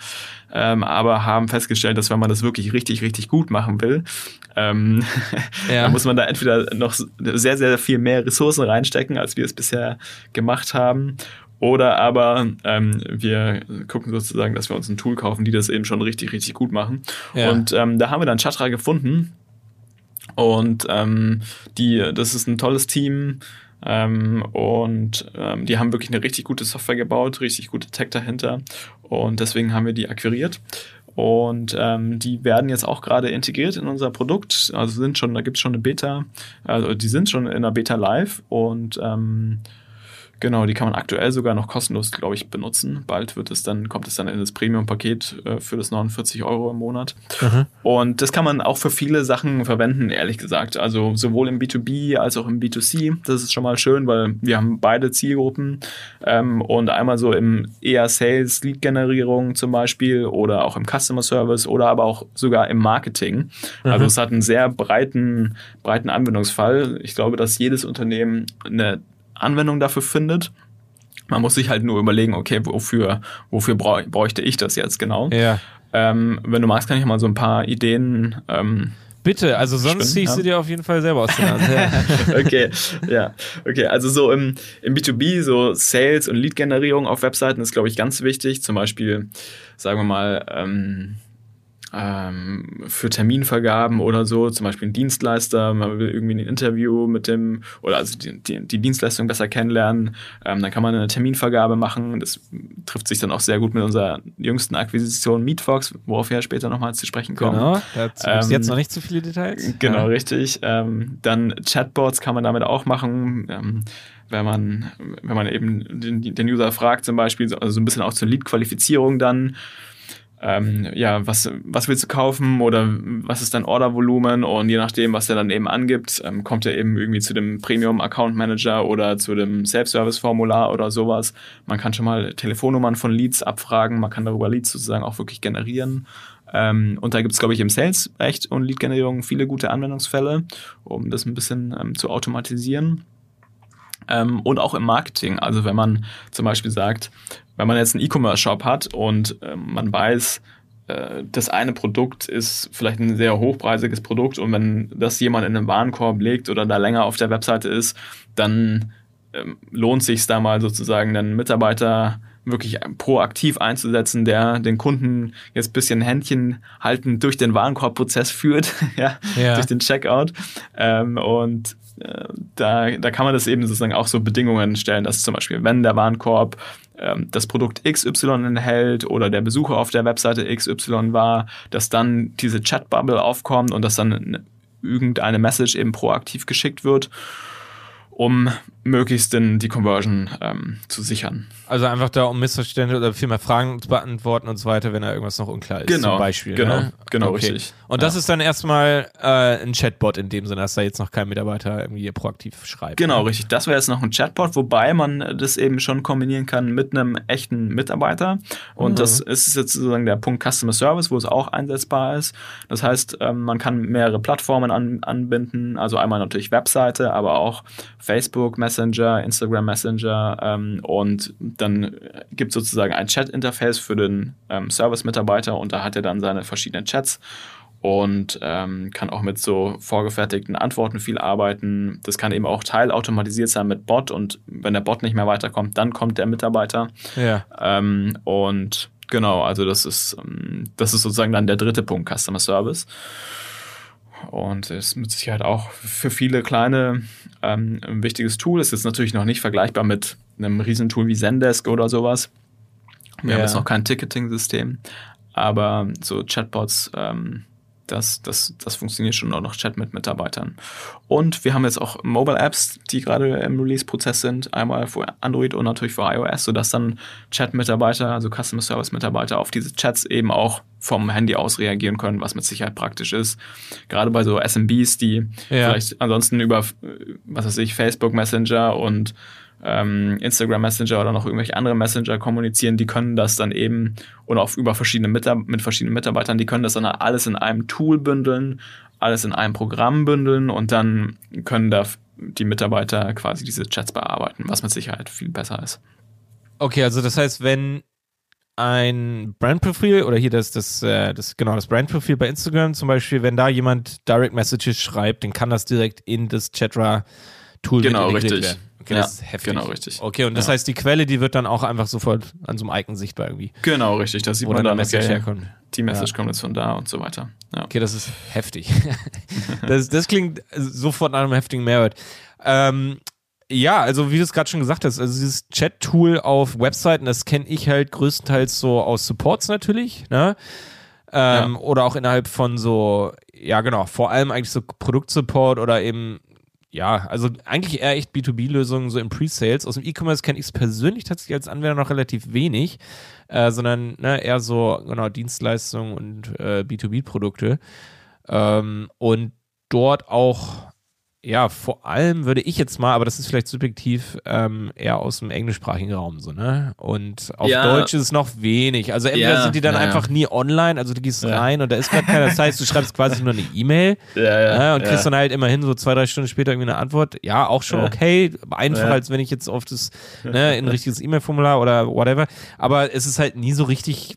S1: ähm, aber haben festgestellt, dass wenn man das wirklich richtig, richtig gut machen will, ähm,
S2: Ja.
S1: dann muss man da entweder noch sehr, sehr viel mehr Ressourcen reinstecken, als wir es bisher gemacht haben. Oder aber ähm, wir gucken sozusagen, dass wir uns ein Tool kaufen, die das eben schon richtig, richtig gut machen.
S2: Ja.
S1: Und ähm, da haben wir dann Chatra gefunden. Und ähm, die, das ist ein tolles Team. Ähm, und ähm, die haben wirklich eine richtig gute Software gebaut, richtig gute Tech dahinter. Und deswegen haben wir die akquiriert. Und ähm, die werden jetzt auch gerade integriert in unser Produkt. Also sind schon, da gibt es schon eine Beta, also die sind schon in einer Beta live und ähm, Genau, die kann man aktuell sogar noch kostenlos, glaube ich, benutzen. Bald wird es dann, kommt es dann in das Premium-Paket äh, für das 49 Euro im Monat. Und das kann man auch für viele Sachen verwenden, ehrlich gesagt. Also sowohl im B2B als auch im B2C. Das ist schon mal schön, weil wir haben beide Zielgruppen. Ähm, und einmal so im eher Sales, Lead-Generierung zum Beispiel oder auch im Customer Service oder aber auch sogar im Marketing. Also es hat einen sehr breiten, breiten Anwendungsfall. Ich glaube, dass jedes Unternehmen eine Anwendung dafür findet. Man muss sich halt nur überlegen, okay, wofür, wofür bräuchte ich das jetzt genau?
S2: Ja.
S1: Ähm, wenn du magst, kann ich mal so ein paar Ideen. Ähm,
S2: Bitte, also sonst ziehst du
S1: ja.
S2: dir auf jeden Fall selber aus der Nase. Ja.
S1: okay, ja, okay. Also so im, im B2B, so Sales und Lead-Generierung auf Webseiten ist, glaube ich, ganz wichtig. Zum Beispiel, sagen wir mal, ähm, ähm, für Terminvergaben oder so, zum Beispiel ein Dienstleister, man will irgendwie ein Interview mit dem, oder also die, die, die Dienstleistung besser kennenlernen, ähm, dann kann man eine Terminvergabe machen. Das trifft sich dann auch sehr gut mit unserer jüngsten Akquisition Meetfox, worauf wir ja später nochmal zu sprechen kommen.
S2: Genau, dazu
S1: Ähm,
S2: jetzt noch nicht zu viele Details.
S1: Genau,
S2: Ja.
S1: richtig. Ähm, dann Chatbots kann man damit auch machen. Ähm, wenn man, wenn man eben den, den User fragt, zum Beispiel, so- also so ein bisschen auch zur Lead-Qualifizierung dann. Ähm, ja, was, was willst du kaufen oder was ist dein Ordervolumen und je nachdem, was er dann eben angibt, ähm, kommt er eben irgendwie zu dem Premium Account Manager oder zu dem Self-Service-Formular oder sowas. Man kann schon mal Telefonnummern von Leads abfragen, man kann darüber Leads sozusagen auch wirklich generieren. Ähm, und da gibt es, glaube ich, im Sales echt und Lead-Generierung viele gute Anwendungsfälle, um das ein bisschen ähm, zu automatisieren. Ähm, und auch im Marketing. Also wenn man zum Beispiel sagt, wenn man jetzt einen E-Commerce-Shop hat und ähm, man weiß, äh, das eine Produkt ist vielleicht ein sehr hochpreisiges Produkt und wenn das jemand in einem Warenkorb legt oder da länger auf der Webseite ist, dann ähm, lohnt sich da mal sozusagen einen Mitarbeiter wirklich proaktiv einzusetzen, der den Kunden jetzt ein bisschen Händchen halten durch den Warenkorbprozess führt, ja, ja. durch den Checkout. Ähm, und da, da kann man das eben sozusagen auch so Bedingungen stellen, dass zum Beispiel, wenn der Warenkorb ähm, das Produkt XY enthält oder der Besucher auf der Webseite XY war, dass dann diese Chatbubble aufkommt und dass dann irgendeine Message eben proaktiv geschickt wird um möglichst denn die Conversion ähm, zu sichern.
S2: Also einfach da, um Missverständnisse oder vielmehr Fragen zu beantworten und so weiter, wenn da irgendwas noch unklar ist.
S1: Genau,
S2: zum Beispiel.
S1: Genau,
S2: ne?
S1: genau okay. richtig.
S2: Und das ist dann erstmal äh, ein Chatbot in dem Sinne, dass da jetzt noch kein Mitarbeiter irgendwie proaktiv schreibt.
S1: Genau,
S2: ne?
S1: richtig. Das wäre jetzt noch ein Chatbot, wobei man das eben schon kombinieren kann mit einem echten Mitarbeiter. Und mhm. das ist jetzt sozusagen der Punkt Customer Service, wo es auch einsetzbar ist. Das heißt, ähm, man kann mehrere Plattformen an, anbinden, also einmal natürlich Webseite, aber auch Facebook Messenger, Instagram Messenger ähm, und dann gibt es sozusagen ein Chat-Interface für den ähm, Service-Mitarbeiter und da hat er dann seine verschiedenen Chats und ähm, kann auch mit so vorgefertigten Antworten viel arbeiten. Das kann eben auch teilautomatisiert sein mit Bot und wenn der Bot nicht mehr weiterkommt, dann kommt der Mitarbeiter.
S2: Ja.
S1: Ähm, und genau, also das ist, ähm, das ist sozusagen dann der dritte Punkt, Customer Service. Und ist mit Sicherheit auch für viele kleine ähm, ein wichtiges Tool. Ist jetzt natürlich noch nicht vergleichbar mit einem Riesentool wie Zendesk oder sowas. Wir ja. haben jetzt noch kein Ticketing-System, aber so Chatbots ähm, das, das, das funktioniert schon auch noch Chat mit Mitarbeitern. Und wir haben jetzt auch Mobile Apps, die gerade im Release-Prozess sind, einmal für Android und natürlich für iOS, sodass dann Chat-Mitarbeiter, also Customer Service-Mitarbeiter auf diese Chats eben auch vom Handy aus reagieren können, was mit Sicherheit praktisch ist. Gerade bei so SMBs, die ja. vielleicht ansonsten über, was weiß ich, Facebook Messenger und ähm, Instagram Messenger oder noch irgendwelche andere Messenger kommunizieren, die können das dann eben oder auch über verschiedene Mitar mit verschiedenen Mitarbeitern, die können das dann alles in einem Tool bündeln, alles in einem Programm bündeln und dann können da die Mitarbeiter quasi diese Chats bearbeiten, was mit Sicherheit viel besser ist.
S2: Okay, also das heißt, wenn ein Brandprofil oder hier das, das, äh, das, genau, das Brandprofil bei Instagram zum Beispiel, wenn da jemand Direct Messages schreibt, dann kann das direkt in das Chatra Tool
S1: genau, richtig.
S2: werden. Okay, ja, das ist heftig.
S1: Genau, richtig.
S2: Okay, und das ja. heißt, die Quelle, die wird dann auch einfach sofort an so einem Icon sichtbar irgendwie.
S1: Genau, richtig. Das sieht
S2: Wo
S1: man
S2: dann, Message okay, herkommt.
S1: Die Message ja. kommt jetzt von da und so weiter.
S2: Ja. Okay, das ist heftig. das, das klingt sofort nach einem heftigen Mehrwert. Ähm, ja, also wie du es gerade schon gesagt hast, also dieses Chat-Tool auf Webseiten, das kenne ich halt größtenteils so aus Supports natürlich, ne? Ähm, ja. Oder auch innerhalb von so, ja genau, vor allem eigentlich so Produktsupport oder eben ja, also eigentlich eher echt B2B-Lösungen so im Pre-Sales. Aus dem E-Commerce kenne ich es persönlich tatsächlich als Anwender noch relativ wenig, äh, sondern ne, eher so genau Dienstleistungen und äh, B2B-Produkte. Ähm, und dort auch ja, vor allem würde ich jetzt mal, aber das ist vielleicht subjektiv, ähm, eher aus dem englischsprachigen Raum so, ne? Und auf ja. Deutsch ist es noch wenig. Also entweder ja, sind die dann ja, einfach nie online, also du gehst rein und da ist gerade keiner. Das heißt, du schreibst quasi nur eine E-Mail
S1: ne?
S2: und kriegst dann halt immerhin so zwei, drei Stunden später irgendwie eine Antwort. Ja, auch schon okay. Einfacher, als wenn ich jetzt auf das, ne, in ein richtiges E-Mail-Formular oder whatever. Aber es ist halt nie so richtig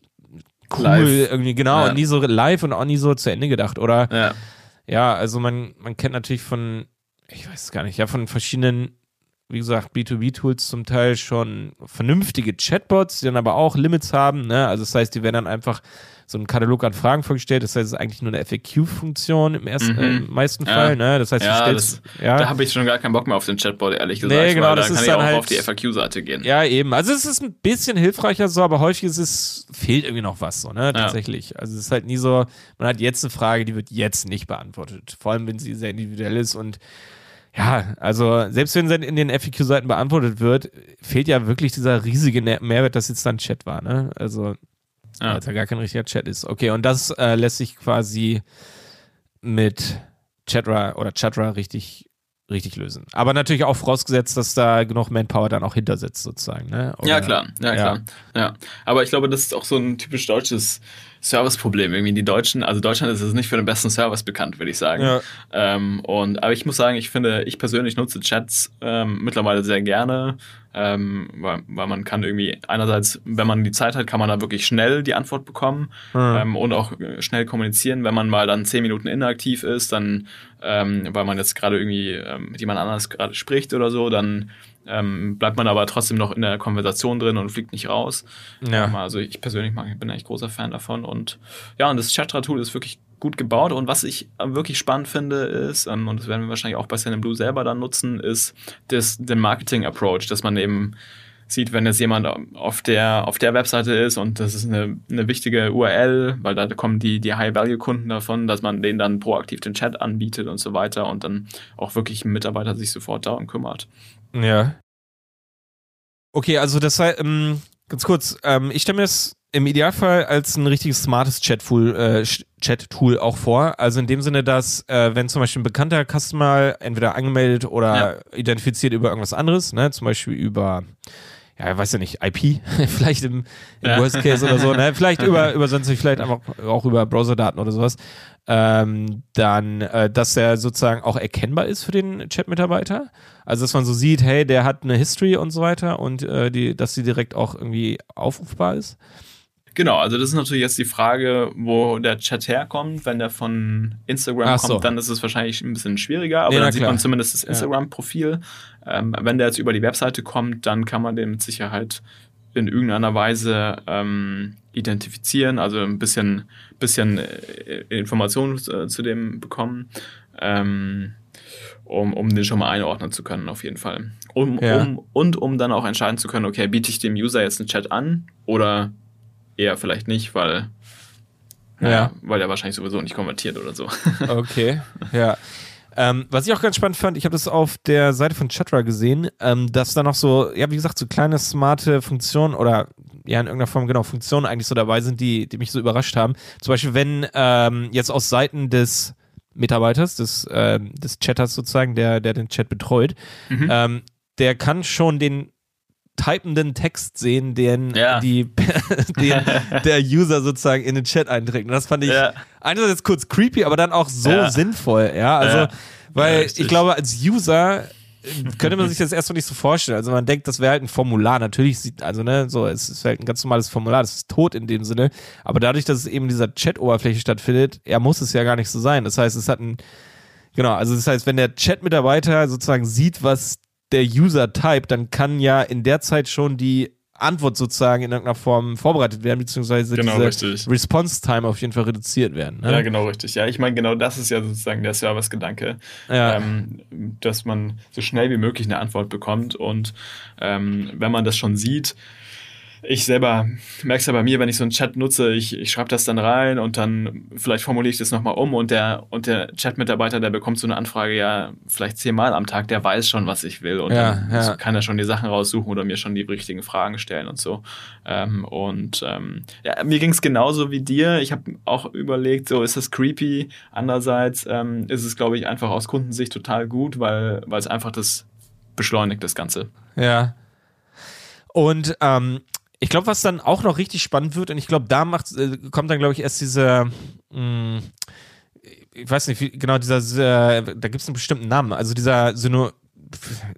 S2: cool live. irgendwie, genau, und nie so live und auch nie so zu Ende gedacht, oder?
S1: Ja.
S2: Ja, also man, man kennt natürlich von ich weiß es gar nicht, ja, von verschiedenen, wie gesagt, B2B-Tools zum Teil schon vernünftige Chatbots, die dann aber auch Limits haben. Ne? Also das heißt, die werden dann einfach so einen Katalog an Fragen vorgestellt. Das heißt, es ist eigentlich nur eine FAQ-Funktion im ersten, mhm. äh, im meisten ja. Fall. Ne? Das heißt,
S1: ja, stellst, das, ja. da habe ich schon gar keinen Bock mehr auf den Chatbot, ehrlich gesagt. Nee,
S2: genau, das
S1: da kann
S2: ich
S1: auch
S2: halt,
S1: auf die FAQ-Seite gehen.
S2: Ja, eben. Also es ist ein bisschen hilfreicher so, aber häufig ist es, fehlt irgendwie noch was so, ne? Tatsächlich. Also es ist halt nie so, man hat jetzt eine Frage, die wird jetzt nicht beantwortet. Vor allem, wenn sie sehr individuell ist und ja, also selbst wenn es in den FAQ-Seiten beantwortet wird, fehlt ja wirklich dieser riesige Mehrwert, dass jetzt dann Chat war, ne? Also, ja. als ja gar kein richtiger Chat ist. Okay, und das äh, lässt sich quasi mit Chatra oder Chatra richtig richtig lösen. Aber natürlich auch vorausgesetzt, dass da genug Manpower dann auch hinter sitzt, sozusagen. Ne?
S1: Oder, ja, klar, ja, klar. Ja. ja. Aber ich glaube, das ist auch so ein typisch deutsches Serviceproblem. Irgendwie die Deutschen, also Deutschland ist es nicht für den besten Service bekannt, würde ich sagen. Ja. Ähm, und, aber ich muss sagen, ich finde, ich persönlich nutze Chats ähm, mittlerweile sehr gerne, ähm, weil, weil man kann irgendwie einerseits, wenn man die Zeit hat, kann man da wirklich schnell die Antwort bekommen mhm. und auch äh, schnell kommunizieren. Wenn man mal dann zehn Minuten inaktiv ist, dann, ähm, weil man jetzt gerade irgendwie ähm, mit jemand anders gerade spricht oder so, dann ähm, bleibt man aber trotzdem noch in der Konversation drin und fliegt nicht raus. Ja. Ähm, also ich persönlich mag, bin eigentlich großer Fan davon. Und ja, und das Chatra-Tool ist wirklich gut gebaut. Und was ich wirklich spannend finde, ist, ähm, und das werden wir wahrscheinlich auch bei Blue selber dann nutzen, ist das, den Marketing-Approach, dass man eben sieht, wenn jetzt jemand auf der, auf der Webseite ist und das ist eine, eine wichtige URL, weil da kommen die, die High-Value-Kunden davon, dass man denen dann proaktiv den Chat anbietet und so weiter und dann auch wirklich ein Mitarbeiter sich sofort darum kümmert.
S2: Ja. Okay, also das heißt, ähm, ganz kurz, ähm, ich stelle mir das im Idealfall als ein richtiges smartes Chat-Tool äh, Chat auch vor. Also in dem Sinne, dass äh, wenn zum Beispiel ein bekannter Customer entweder angemeldet oder ja. identifiziert über irgendwas anderes, ne, zum Beispiel über ja, weiß ja nicht, IP, vielleicht im, im ja. Worst Case oder so, ne? vielleicht über, über sonst vielleicht einfach auch über Browserdaten oder sowas, ähm, dann, äh, dass der sozusagen auch erkennbar ist für den Chat-Mitarbeiter. Also, dass man so sieht, hey, der hat eine History und so weiter und äh, die, dass sie direkt auch irgendwie aufrufbar ist.
S1: Genau, also das ist natürlich jetzt die Frage, wo der Chat herkommt. Wenn der von Instagram Ach kommt, so. dann ist es wahrscheinlich ein bisschen schwieriger, aber ja, dann sieht man zumindest das Instagram-Profil. Ähm, wenn der jetzt über die Webseite kommt, dann kann man den mit Sicherheit in irgendeiner Weise ähm, identifizieren, also ein bisschen, bisschen äh, Informationen äh, zu dem bekommen, ähm, um, um den schon mal einordnen zu können, auf jeden Fall. Um, ja. um, und um dann auch entscheiden zu können, okay, biete ich dem User jetzt einen Chat an oder eher vielleicht nicht, weil, ja. weil er wahrscheinlich sowieso nicht konvertiert oder so.
S2: Okay, ja. Ähm, was ich auch ganz spannend fand, ich habe das auf der Seite von Chatra gesehen, ähm, dass da noch so, ja, wie gesagt, so kleine smarte Funktionen oder ja, in irgendeiner Form genau Funktionen eigentlich so dabei sind, die, die mich so überrascht haben. Zum Beispiel, wenn ähm, jetzt aus Seiten des Mitarbeiters, des, äh, des Chatters sozusagen, der, der den Chat betreut, mhm. ähm, der kann schon den typenden Text sehen, den, ja. die, den der User sozusagen in den Chat einträgt. Und das fand ich ja. einerseits kurz creepy, aber dann auch so ja. sinnvoll. Ja, also, weil ich glaube, als User könnte man sich das erstmal nicht so vorstellen. Also man denkt, das wäre halt ein Formular. Natürlich sieht, also ne, so, es ist halt ein ganz normales Formular, das ist tot in dem Sinne. Aber dadurch, dass es eben in dieser Chat-Oberfläche stattfindet, ja, muss es ja gar nicht so sein. Das heißt, es hat ein, genau, also das heißt, wenn der Chat-Mitarbeiter sozusagen sieht, was der User type, dann kann ja in der Zeit schon die Antwort sozusagen in irgendeiner Form vorbereitet werden, beziehungsweise genau, diese Response-Time auf jeden Fall reduziert werden.
S1: Ne? Ja, genau, richtig. Ja, ich meine, genau das ist ja sozusagen der Service-Gedanke, ja. ähm, dass man so schnell wie möglich eine Antwort bekommt und ähm, wenn man das schon sieht, ich selber merke es ja bei mir, wenn ich so einen Chat nutze, ich, ich schreibe das dann rein und dann vielleicht formuliere ich das nochmal um und der, und der Chat-Mitarbeiter, der bekommt so eine Anfrage ja vielleicht zehnmal am Tag, der weiß schon, was ich will und ja, dann ja. kann er schon die Sachen raussuchen oder mir schon die richtigen Fragen stellen und so. Ähm, und ähm, ja, mir ging es genauso wie dir. Ich habe auch überlegt, so ist das creepy. Andererseits ähm, ist es, glaube ich, einfach aus Kundensicht total gut, weil es einfach das beschleunigt, das Ganze.
S2: Ja. Und ähm, ich glaube, was dann auch noch richtig spannend wird, und ich glaube, da macht, äh, kommt dann, glaube ich, erst diese, mh, mm, ich weiß nicht, wie, genau, dieser, dieser da gibt es einen bestimmten Namen, also dieser Syno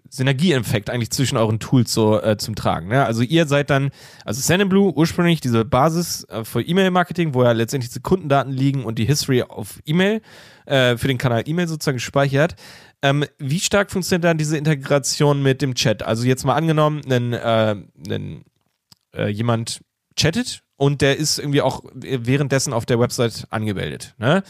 S2: Synergieeffekt eigentlich zwischen euren Tools so äh, zum Tragen. Ne? Also ihr seid dann, also Sendinblue ursprünglich diese Basis äh, für E-Mail-Marketing, wo ja letztendlich die Kundendaten liegen und die History auf E-Mail äh, für den Kanal E-Mail sozusagen gespeichert. Ähm, wie stark funktioniert dann diese Integration mit dem Chat? Also jetzt mal angenommen, einen, äh, jemand chattet und der ist irgendwie auch währenddessen auf der Website angemeldet. Ne?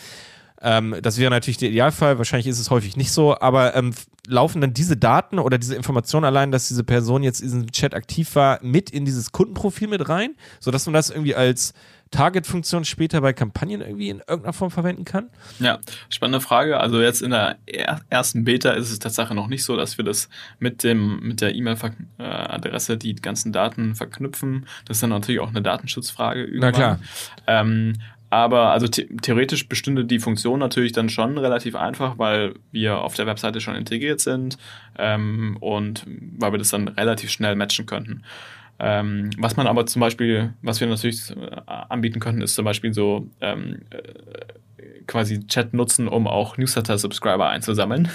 S2: Ähm, das wäre natürlich der Idealfall, wahrscheinlich ist es häufig nicht so, aber ähm, laufen dann diese Daten oder diese Informationen allein, dass diese Person jetzt in diesem Chat aktiv war, mit in dieses Kundenprofil mit rein, sodass man das irgendwie als Target-Funktion später bei Kampagnen irgendwie in irgendeiner Form verwenden kann?
S1: Ja, spannende Frage. Also jetzt in der ersten Beta ist es tatsächlich noch nicht so, dass wir das mit dem mit der E-Mail-Adresse die ganzen Daten verknüpfen. Das ist dann natürlich auch eine Datenschutzfrage
S2: irgendwann. Na klar.
S1: Ähm, aber also the theoretisch bestünde die Funktion natürlich dann schon relativ einfach, weil wir auf der Webseite schon integriert sind ähm, und weil wir das dann relativ schnell matchen könnten. Ähm, was man aber zum Beispiel, was wir natürlich äh, anbieten können, ist zum Beispiel so ähm, äh, quasi Chat nutzen, um auch Newsletter-Subscriber einzusammeln.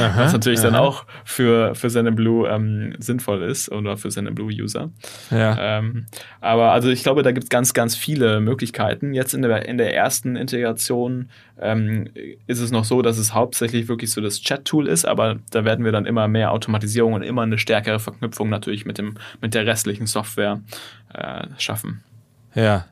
S1: Aha, was natürlich aha. dann auch für, für Blue ähm, sinnvoll ist oder für Blue-User. Ja. Ähm, aber also ich glaube, da gibt es ganz, ganz viele Möglichkeiten. Jetzt in der, in der ersten Integration ähm, ist es noch so, dass es hauptsächlich wirklich so das Chat-Tool ist, aber da werden wir dann immer mehr Automatisierung und immer eine stärkere Verknüpfung natürlich mit, dem, mit der restlichen Software äh, schaffen.
S2: Ja,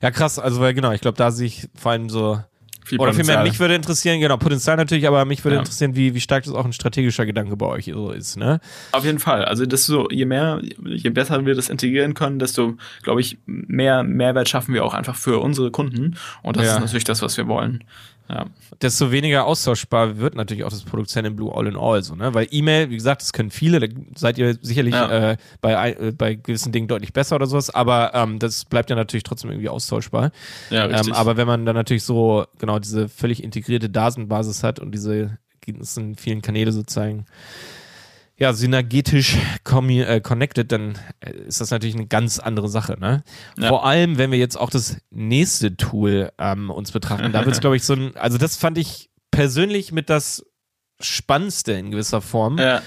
S2: ja, krass. Also, weil genau, ich glaube, da sehe ich vor allem so. Viel oder vielmehr, mich würde interessieren, genau, Potenzial natürlich, aber mich würde ja. interessieren, wie, wie stark das auch ein strategischer Gedanke bei euch so ist, ne?
S1: Auf jeden Fall. Also, das so, je mehr, je besser wir das integrieren können, desto, glaube ich, mehr Mehrwert schaffen wir auch einfach für unsere Kunden. Und das ja. ist natürlich das, was wir wollen.
S2: Ja. Desto weniger austauschbar wird natürlich auch das Produkt in Blue All in All so, ne? Weil E-Mail, wie gesagt, das können viele, da seid ihr sicherlich ja. äh, bei, äh, bei gewissen Dingen deutlich besser oder sowas, aber ähm, das bleibt ja natürlich trotzdem irgendwie austauschbar. Ja, richtig. Ähm, aber wenn man dann natürlich so genau diese völlig integrierte Datenbasis hat und diese ganzen vielen Kanäle sozusagen ja, synergetisch äh, connected, dann äh, ist das natürlich eine ganz andere Sache. Ne? Ja. Vor allem, wenn wir jetzt auch das nächste Tool ähm, uns betrachten. Da wird es, glaube ich, so ein, also das fand ich persönlich mit das Spannendste in gewisser Form. Ja.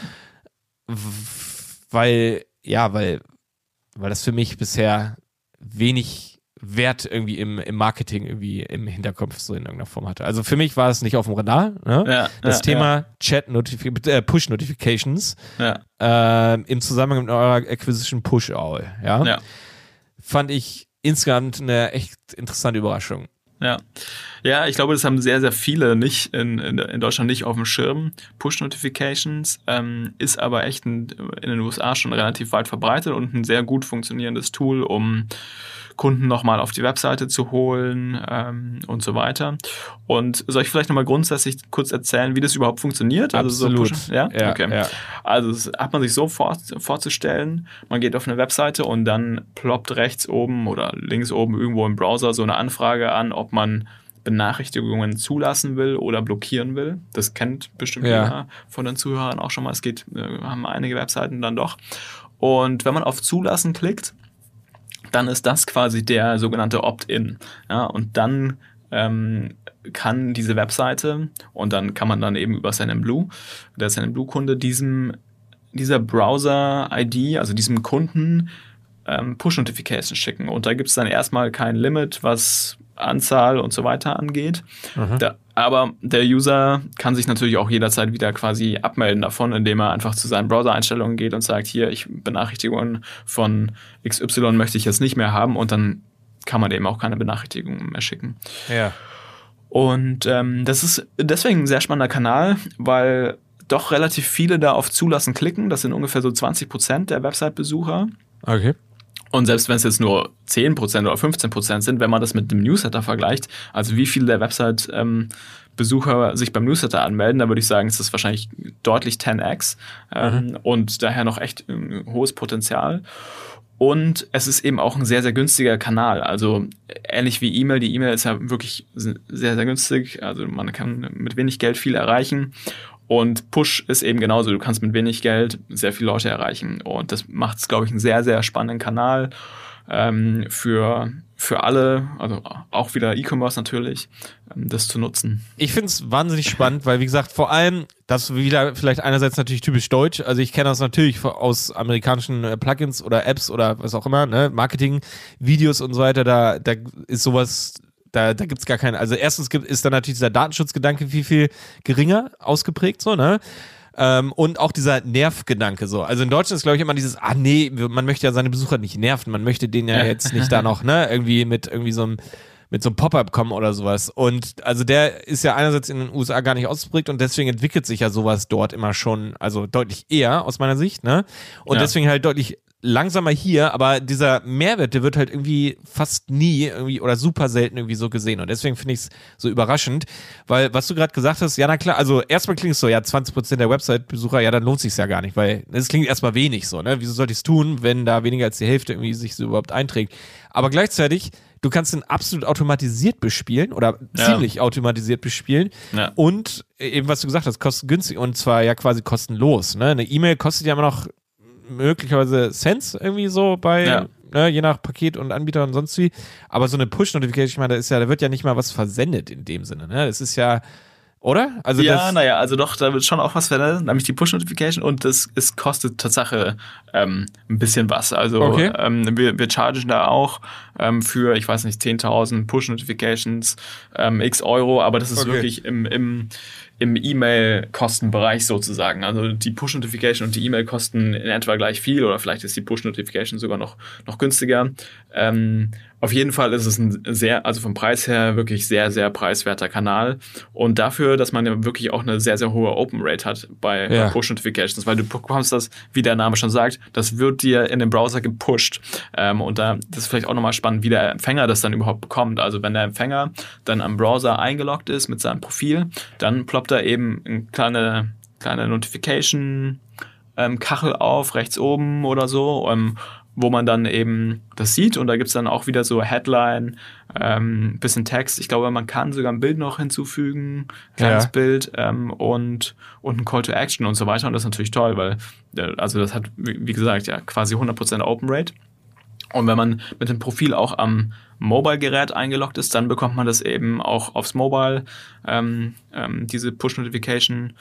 S2: Weil, ja, weil, weil das für mich bisher wenig Wert irgendwie im, im Marketing irgendwie im Hinterkopf so in irgendeiner Form hatte. Also für mich war es nicht auf dem Radar. Ne? Ja, das ja, Thema ja. Chat Notific äh, Push Notifications äh, im Zusammenhang mit eurer Acquisition Push Owl. Ja? Fand ich insgesamt eine echt interessante Überraschung.
S1: Ja. Ja, ich glaube, das haben sehr, sehr viele nicht in, in, in Deutschland nicht auf dem Schirm. Push-Notifications ähm, ist aber echt ein, in den USA schon relativ weit verbreitet und ein sehr gut funktionierendes Tool, um Kunden nochmal auf die Webseite zu holen ähm, und so weiter. Und soll ich vielleicht nochmal grundsätzlich kurz erzählen, wie das überhaupt funktioniert?
S2: Absolut.
S1: Also so ja? ja? okay. Ja. Also das hat man sich so vor, vorzustellen, man geht auf eine Webseite und dann ploppt rechts oben oder links oben irgendwo im Browser so eine Anfrage an, ob man Benachrichtigungen zulassen will oder blockieren will. Das kennt bestimmt ja. jeder von den Zuhörern auch schon mal. Es geht, äh, haben einige Webseiten dann doch. Und wenn man auf Zulassen klickt, dann ist das quasi der sogenannte Opt-in. Ja, und dann ähm, kann diese Webseite und dann kann man dann eben über Blue, der Blue-Kunde, diesem dieser Browser-ID, also diesem Kunden, ähm, Push-Notifications schicken. Und da gibt es dann erstmal kein Limit, was Anzahl und so weiter angeht. Mhm. Da, aber der User kann sich natürlich auch jederzeit wieder quasi abmelden davon, indem er einfach zu seinen Browser-Einstellungen geht und sagt, hier, ich Benachrichtigungen von XY möchte ich jetzt nicht mehr haben und dann kann man eben auch keine Benachrichtigungen mehr schicken.
S2: Ja.
S1: Und ähm, das ist deswegen ein sehr spannender Kanal, weil doch relativ viele da auf Zulassen klicken. Das sind ungefähr so 20 Prozent der Website-Besucher.
S2: Okay.
S1: Und selbst wenn es jetzt nur 10% oder 15% sind, wenn man das mit dem Newsletter vergleicht, also wie viele der Website-Besucher ähm, sich beim Newsletter anmelden, da würde ich sagen, ist das wahrscheinlich deutlich 10x ähm, mhm. und daher noch echt ein hohes Potenzial. Und es ist eben auch ein sehr, sehr günstiger Kanal. Also ähnlich wie E-Mail. Die E-Mail ist ja wirklich sehr, sehr günstig. Also man kann mit wenig Geld viel erreichen. Und Push ist eben genauso. Du kannst mit wenig Geld sehr viele Leute erreichen. Und das macht es, glaube ich, einen sehr, sehr spannenden Kanal ähm, für, für alle, also auch wieder E-Commerce natürlich, ähm, das zu nutzen.
S2: Ich finde es wahnsinnig spannend, weil, wie gesagt, vor allem, das wieder vielleicht einerseits natürlich typisch deutsch. Also ich kenne das natürlich aus amerikanischen äh, Plugins oder Apps oder was auch immer, ne? Marketing, Videos und so weiter. Da, da ist sowas da, da gibt es gar keinen. Also erstens gibt, ist da natürlich dieser Datenschutzgedanke viel, viel geringer ausgeprägt, so, ne? Ähm, und auch dieser Nervgedanke so. Also in Deutschland ist, glaube ich, immer dieses, ah nee, man möchte ja seine Besucher nicht nerven, man möchte den ja jetzt nicht da noch, ne, irgendwie mit irgendwie so einem mit so einem Pop-up kommen oder sowas. Und also der ist ja einerseits in den USA gar nicht ausgeprägt und deswegen entwickelt sich ja sowas dort immer schon, also deutlich eher aus meiner Sicht, ne? Und ja. deswegen halt deutlich langsamer hier, aber dieser Mehrwert, der wird halt irgendwie fast nie irgendwie oder super selten irgendwie so gesehen. Und deswegen finde ich es so überraschend, weil was du gerade gesagt hast, ja, na klar, also erstmal klingt es so, ja, 20% der Website-Besucher, ja, dann lohnt sich ja gar nicht, weil es klingt erstmal wenig so, ne? Wieso sollte ich es tun, wenn da weniger als die Hälfte irgendwie sich so überhaupt einträgt? Aber gleichzeitig, du kannst ihn absolut automatisiert bespielen oder ja. ziemlich automatisiert bespielen. Ja. Und eben, was du gesagt hast, kostet günstig und zwar ja quasi kostenlos. Ne? Eine E-Mail kostet ja immer noch möglicherweise Cents irgendwie so bei,
S1: Ja.
S2: ne, je nach Paket und Anbieter und sonst wie. Aber so eine Push-Notification, ich meine, da ist ja, da wird ja nicht mal was versendet in dem Sinne, ne? Es ist ja, oder? Also
S1: ja, naja, also doch, da wird schon auch was verändert, nämlich die Push-Notification und das, es kostet Tatsache ähm, ein bisschen was. Also
S2: Okay.
S1: ähm, wir, wir chargen da auch ähm, für, ich weiß nicht, 10.000 Push-Notifications ähm, x Euro, aber das ist
S2: Okay.
S1: wirklich im, im, im E-Mail-Kostenbereich sozusagen. Also die Push-Notification und die E-Mail kosten in etwa gleich viel oder vielleicht ist die Push-Notification sogar noch, noch günstiger. Auf jeden Fall ist es ein sehr, also vom Preis her wirklich sehr, sehr preiswerter Kanal. Und dafür, dass man ja wirklich auch eine sehr, sehr hohe Open Rate hat bei,
S2: Ja.
S1: bei Push-Notifications, weil du bekommst das, wie der Name schon sagt, das wird dir in den Browser gepusht. Ähm, und da das ist vielleicht auch nochmal spannend, wie der Empfänger das dann überhaupt bekommt. Also wenn der Empfänger dann am Browser eingeloggt ist mit seinem Profil, dann ploppt da eben eine kleine, kleine Notification ähm, Kachel auf, rechts oben oder so, ähm, wo man dann eben das sieht und da gibt's dann auch wieder so Headline, ähm, bisschen Text. Ich glaube, man kann sogar ein Bild noch hinzufügen, kleines
S2: Ja.
S1: Bild ähm, und, und ein Call to Action und so weiter. Und das ist natürlich toll, weil äh, also das hat, wie wie gesagt, ja quasi 100% Open Rate. Und wenn man mit dem Profil auch am Mobile-Gerät eingeloggt ist, dann bekommt man das eben auch aufs Mobile, ähm, ähm, diese Push-Notification.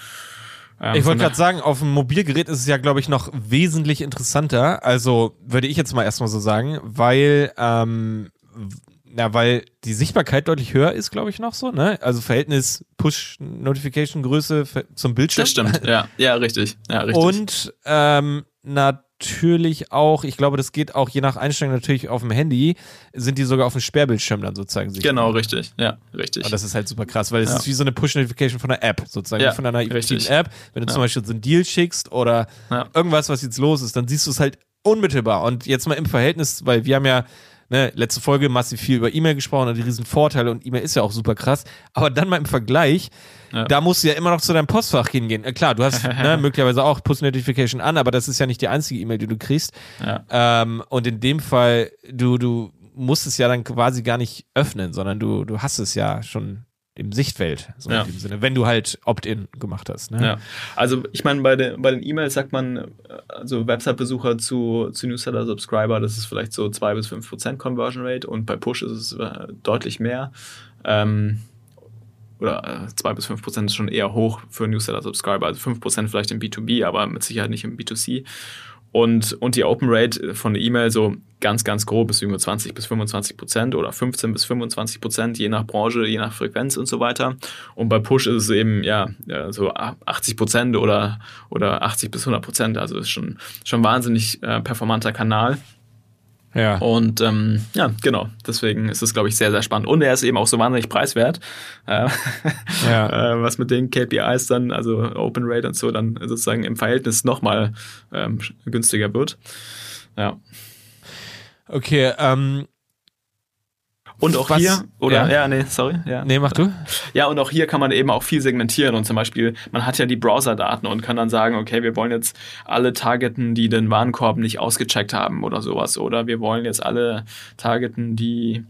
S1: Ähm,
S2: Ich wollte gerade sagen, auf dem Mobilgerät ist es ja, glaube ich, noch wesentlich interessanter. Also würde ich jetzt mal erstmal so sagen, weil, ähm, na, weil die Sichtbarkeit deutlich höher ist, glaube ich, noch so, ne? Also Verhältnis Push-Notification-Größe zum Bildschirm.
S1: Das stimmt, ja, ja, richtig. Ja, richtig.
S2: Und ähm, natürlich auch, ich glaube, das geht auch je nach Einstellung natürlich auf dem Handy, sind die sogar auf dem Sperrbildschirm dann sozusagen sichtbar.
S1: genau, richtig. Ja, richtig.
S2: Und das ist halt super krass, weil es
S1: Ja.
S2: ist wie so eine Push-Notification von einer App, sozusagen,
S1: Ja,
S2: von einer
S1: richtig.
S2: App. Wenn du zum Beispiel so einen Deal schickst oder irgendwas, was jetzt los ist, dann siehst du es halt unmittelbar. Und jetzt mal im Verhältnis, weil wir haben ja ne, letzte Folge massiv viel über E-Mail gesprochen und die riesen Vorteile und E-Mail ist ja auch super krass. Aber dann mal im Vergleich,
S1: Ja.
S2: da musst du ja immer noch zu deinem Postfach hingehen. Äh, klar, du hast ne, möglicherweise auch Push-Notification an, aber das ist ja nicht die einzige E-Mail, die du kriegst.
S1: ja.
S2: Ähm, und in dem Fall, du, du musst es ja dann quasi gar nicht öffnen, sondern du, du hast es ja schon im Sichtfeld, so
S1: Ja.
S2: in dem Sinne, wenn du halt Opt-in gemacht hast. Ne?
S1: Ja, also ich meine, bei, den bei den E-Mails sagt man, äh, also Website-Besucher zu, zu Newsletter-Subscriber, das ist vielleicht so 2 bis 5 Prozent Conversion Rate und bei Push ist es äh, deutlich mehr. Ähm, oder äh, 2 bis 5 Prozent ist schon eher hoch für Newsletter-Subscriber, also 5 Prozent vielleicht im B2B, aber mit Sicherheit nicht im B2C. Und, und die Open Rate von der E-Mail so ganz, ganz grob ist über 20 bis 25 Prozent oder 15 bis 25 Prozent, je nach Branche, je nach Frequenz und so weiter. Und bei Push ist es eben ja so 80 Prozent oder, oder 80 bis 100 Prozent. Also ist schon, schon wahnsinnig äh, performanter Kanal.
S2: Ja.
S1: Und ähm, ja, genau. Deswegen ist es, glaube ich, sehr, sehr spannend. Und er ist eben auch so wahnsinnig preiswert. Äh,
S2: Ja.
S1: äh, was mit den KPIs dann, also Open Rate und so, dann sozusagen im Verhältnis nochmal ähm, günstiger wird. Ja.
S2: Okay, ähm,
S1: Und auch
S2: Was-
S1: hier, oder,
S2: ja.
S1: ja, nee, sorry, ja.
S2: nee, mach du.
S1: Ja, und auch hier kann man eben auch viel segmentieren und zum Beispiel, man hat ja die Browser-Daten und kann dann sagen, okay, wir wollen jetzt alle targeten, die den Warenkorb nicht ausgecheckt haben oder sowas. Oder wir wollen jetzt alle targeten, die,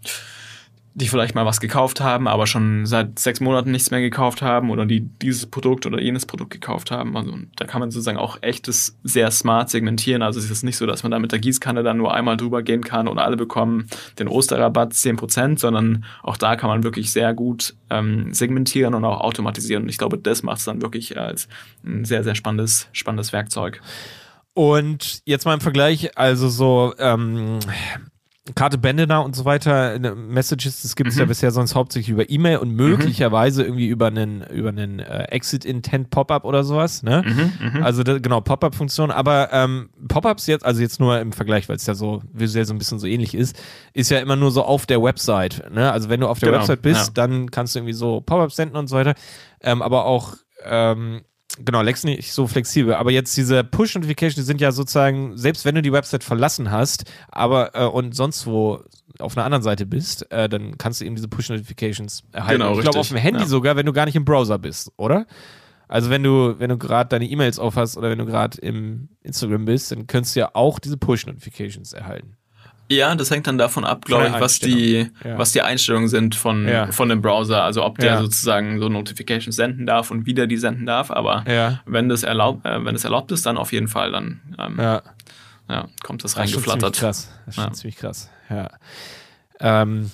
S1: die vielleicht mal was gekauft haben, aber schon seit sechs Monaten nichts mehr gekauft haben oder die dieses Produkt oder jenes Produkt gekauft haben. Also da kann man sozusagen auch echtes sehr smart segmentieren. Also es ist nicht so, dass man da mit der Gießkanne dann nur einmal drüber gehen kann und alle bekommen den Osterrabatt 10%, sondern auch da kann man wirklich sehr gut ähm, segmentieren und auch automatisieren. Und ich glaube, das macht es dann wirklich als ein sehr, sehr spannendes, spannendes Werkzeug.
S2: Und jetzt mal im Vergleich, also so ähm, Karte Bandener und so weiter, ne, Messages, das gibt es ja bisher sonst hauptsächlich über E-Mail und möglicherweise irgendwie über einen, über einen äh, Exit-Intent-Pop-Up oder sowas, ne? Also da, genau, Pop-Up-Funktion, aber ähm, Pop-Ups jetzt, also jetzt nur im Vergleich, weil es ja so visuell so ein bisschen so ähnlich ist, ist ja immer nur so auf der Website, ne? Also wenn du auf der
S1: Genau,
S2: Website bist,
S1: ja.
S2: dann kannst du irgendwie so Pop-Ups senden und so weiter, ähm, aber auch ähm, Genau, Lex nicht so flexibel. Aber jetzt diese Push-Notifications, die sind ja sozusagen, selbst wenn du die Website verlassen hast, aber äh, und sonst wo auf einer anderen Seite bist, äh, dann kannst du eben diese Push-Notifications erhalten.
S1: Genau,
S2: ich glaube auf dem Handy
S1: Ja.
S2: sogar, wenn du gar nicht im Browser bist, oder? Also wenn du, wenn du gerade deine E-Mails aufhast oder wenn du gerade im Instagram bist, dann könntest du ja auch diese Push-Notifications erhalten.
S1: Ja, das hängt dann davon ab, glaube ich, was die, ja. was die Einstellungen sind von, ja. von dem Browser. Also ob der ja. sozusagen so Notifications senden darf und wieder die senden darf. Aber wenn das erlaubt, äh, wenn das erlaubt ist, dann auf jeden Fall dann ähm, ja. kommt das reingeflattert.
S2: Das ist schon ziemlich krass. Das ist ziemlich krass. Ja. Ähm,